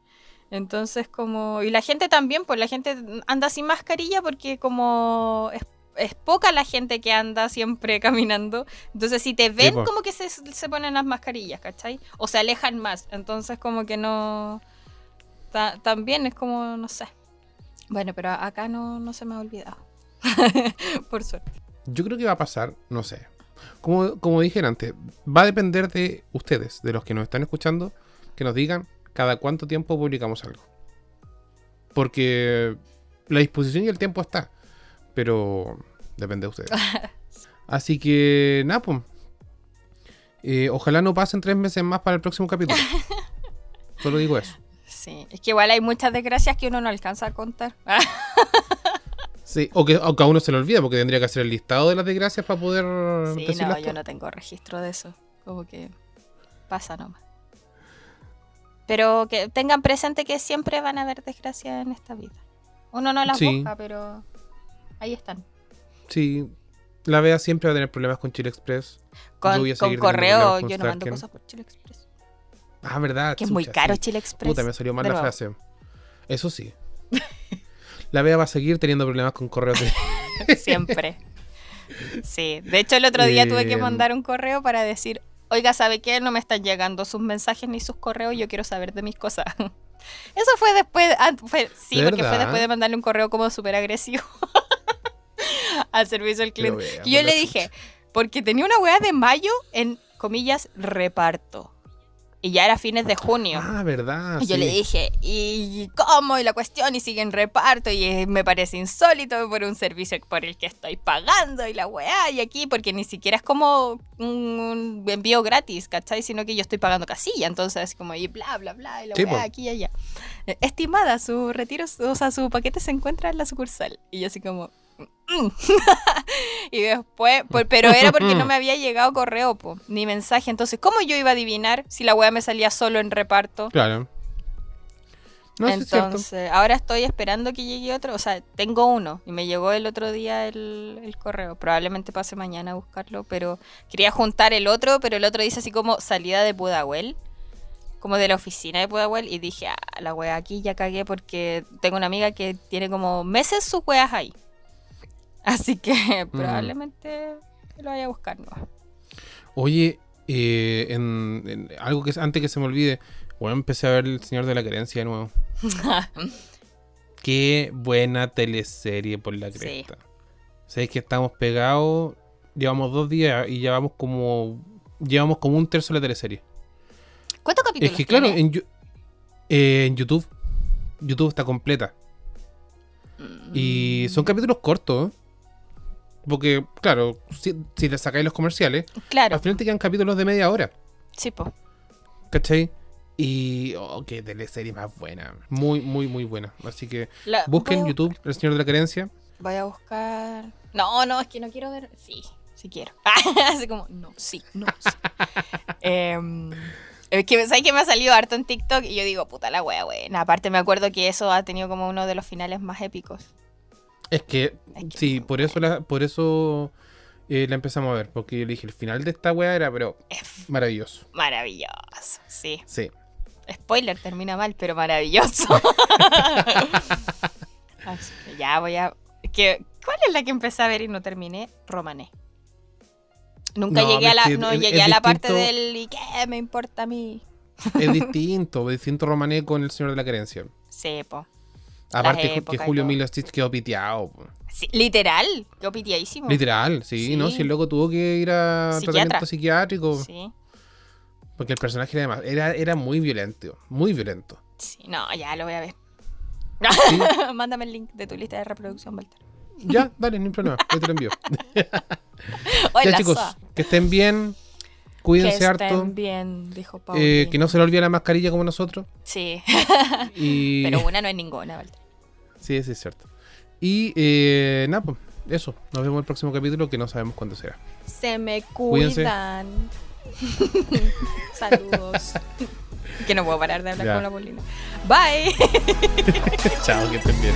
Entonces, como. Y la gente también, pues la gente anda sin mascarilla porque, como. Es, es poca la gente que anda siempre caminando. Entonces, si te ven, como que se, se ponen las mascarillas, ¿cachai? O se alejan más. Entonces, como que no. ta- también es como, no sé. Bueno, pero acá no, no se me ha olvidado. Por suerte.
Yo creo que va a pasar, no sé. Como, como dije antes, va a depender de ustedes, de los que nos están escuchando, que nos digan cada cuánto tiempo publicamos algo. Porque la disposición y el tiempo está, pero depende de ustedes. Así que, nada, pues. Eh, ojalá no pasen tres meses más para el próximo capítulo. Solo digo eso.
Sí, es que igual hay muchas desgracias que uno no alcanza a contar.
Sí, o que, o que a uno se le olvida, porque tendría que hacer el listado de las desgracias para poder
Sí, no, yo no tengo registro de eso. Como que pasa nomás. Pero que tengan presente que siempre van a haber desgracias en esta vida. Uno no las
Sí.
busca, pero ahí están.
Sí. La Bea siempre va a tener problemas con Chile Express.
Con,
Yo
con correo,
con
yo no mando cosas por Chile Express.
Ah, verdad.
Que es muy caro
sí.
Chile Express.
Puta, me salió mal la
nuevo.
frase. Eso sí. La Bea va a seguir teniendo problemas con correos. de-
Siempre. Sí. De hecho, el otro día tuve que mandar un correo para decir, oiga, ¿sabe qué? No me están llegando sus mensajes ni sus correos, yo quiero saber de mis cosas. Eso fue después, ah, fue- sí,
¿De
porque fue después de mandarle un correo como súper agresivo al servicio al cliente.
vea,
Y yo le dije, porque tenía una weá de mayo en, comillas, reparto. Y ya era fines de junio.
Ah, verdad.
Y yo
sí.
le dije, ¿y cómo? Y la cuestión, y sigue en reparto, y me parece insólito por un servicio por el que estoy pagando, y la weá, y aquí, porque ni siquiera es como un envío gratis, ¿cachai? Sino que yo estoy pagando casilla, entonces, como, y bla, bla, bla, y la
Sí,
weá, aquí y allá. Eh, Estimada, su retiro, o sea, su paquete se encuentra en la sucursal. Y yo así como... Y después, por- pero era porque no me había llegado correo, po, ni mensaje. Entonces, ¿cómo yo iba a adivinar si la weá me salía solo en reparto?
Claro. No, es.
Entonces, ahora estoy esperando que llegue otro. O sea, tengo uno y me llegó el otro día el, el correo. Probablemente pase mañana a buscarlo, pero quería juntar el otro, pero el otro dice así como salida de Pudahuel, como de la oficina de Pudahuel. Y dije, ah, la wea aquí ya cagué porque tengo una amiga que tiene como meses sus weas ahí. Así que
Mm.
probablemente lo vaya a buscar, ¿no?
Oye, eh, en, en algo que antes que se me olvide, bueno, empecé a ver El Señor de la Querencia de nuevo. Qué buena teleserie por la
Sí.
cresta. Sabéis que estamos pegados, llevamos dos días y llevamos como llevamos como un tercio de la teleserie.
¿Cuántos capítulos
Es que claro,
tiene?
en, Yu- eh, en YouTube, YouTube está completa. Y
Mm.
son capítulos cortos. Porque, claro, si, si le sacáis los comerciales,
Claro,
al final te quedan capítulos de media hora.
sí, po.
¿Cachai? Y. Oh, qué teleserie más buena. Muy, muy, muy buena. Así que
La-
busquen YouTube El Señor de la Querencia.
Voy a buscar. No, no, es que no quiero ver. Sí, sí quiero. Así como, no, sí, no, sí. Em, es que, ¿sabes que me ha salido harto en TikTok? Y yo digo, puta la wea, buena. Aparte, me acuerdo que eso ha tenido como uno de los finales más épicos.
Es que,
Es que
sí, por eso la, por eso eh, la empezamos a ver. Porque yo le dije, el final de esta wea era, pero maravilloso.
maravilloso, sí.
Sí.
Spoiler, termina mal, pero maravilloso. Así que ya voy a. que, ¿Cuál es la que empecé a ver y no terminé? Romané. Nunca
No,
llegué a la, no
es-
llegué
es
a la parte del ¿y qué me importa a mí?
Es distinto, es distinto Romané con El Señor de la Querencia.
Sí, po.
Aparte que- Julio
todo.
Milostich quedó piteado.
Sí, literal, yo pitiadísimo.
Literal, sí,
Sí.
¿no? Si el loco tuvo que ir a
Psiquiatra.
tratamiento psiquiátrico.
Sí,
Porque el personaje era, era, era muy violento. Muy violento.
sí, no, ya lo voy a ver.
Sí.
Mándame el link de tu lista de reproducción, Walter.
Ya, dale, ni problema. Ahí te lo envío. Ya, chicos, que estén bien.
Que
Cuídense
estén
harto.
bien, dijo Paul.
eh, que no se le olvide la mascarilla como nosotros.
Sí,
Y...
pero una no es ninguna, Walter.
Sí, sí, es cierto. Y eh, nada, pues, eso. Nos vemos en el próximo capítulo que no sabemos cuándo será.
Se me cuidan. Saludos. que no puedo parar de hablar
Ya.
con la Paulina. Bye.
Chao, que estén bien.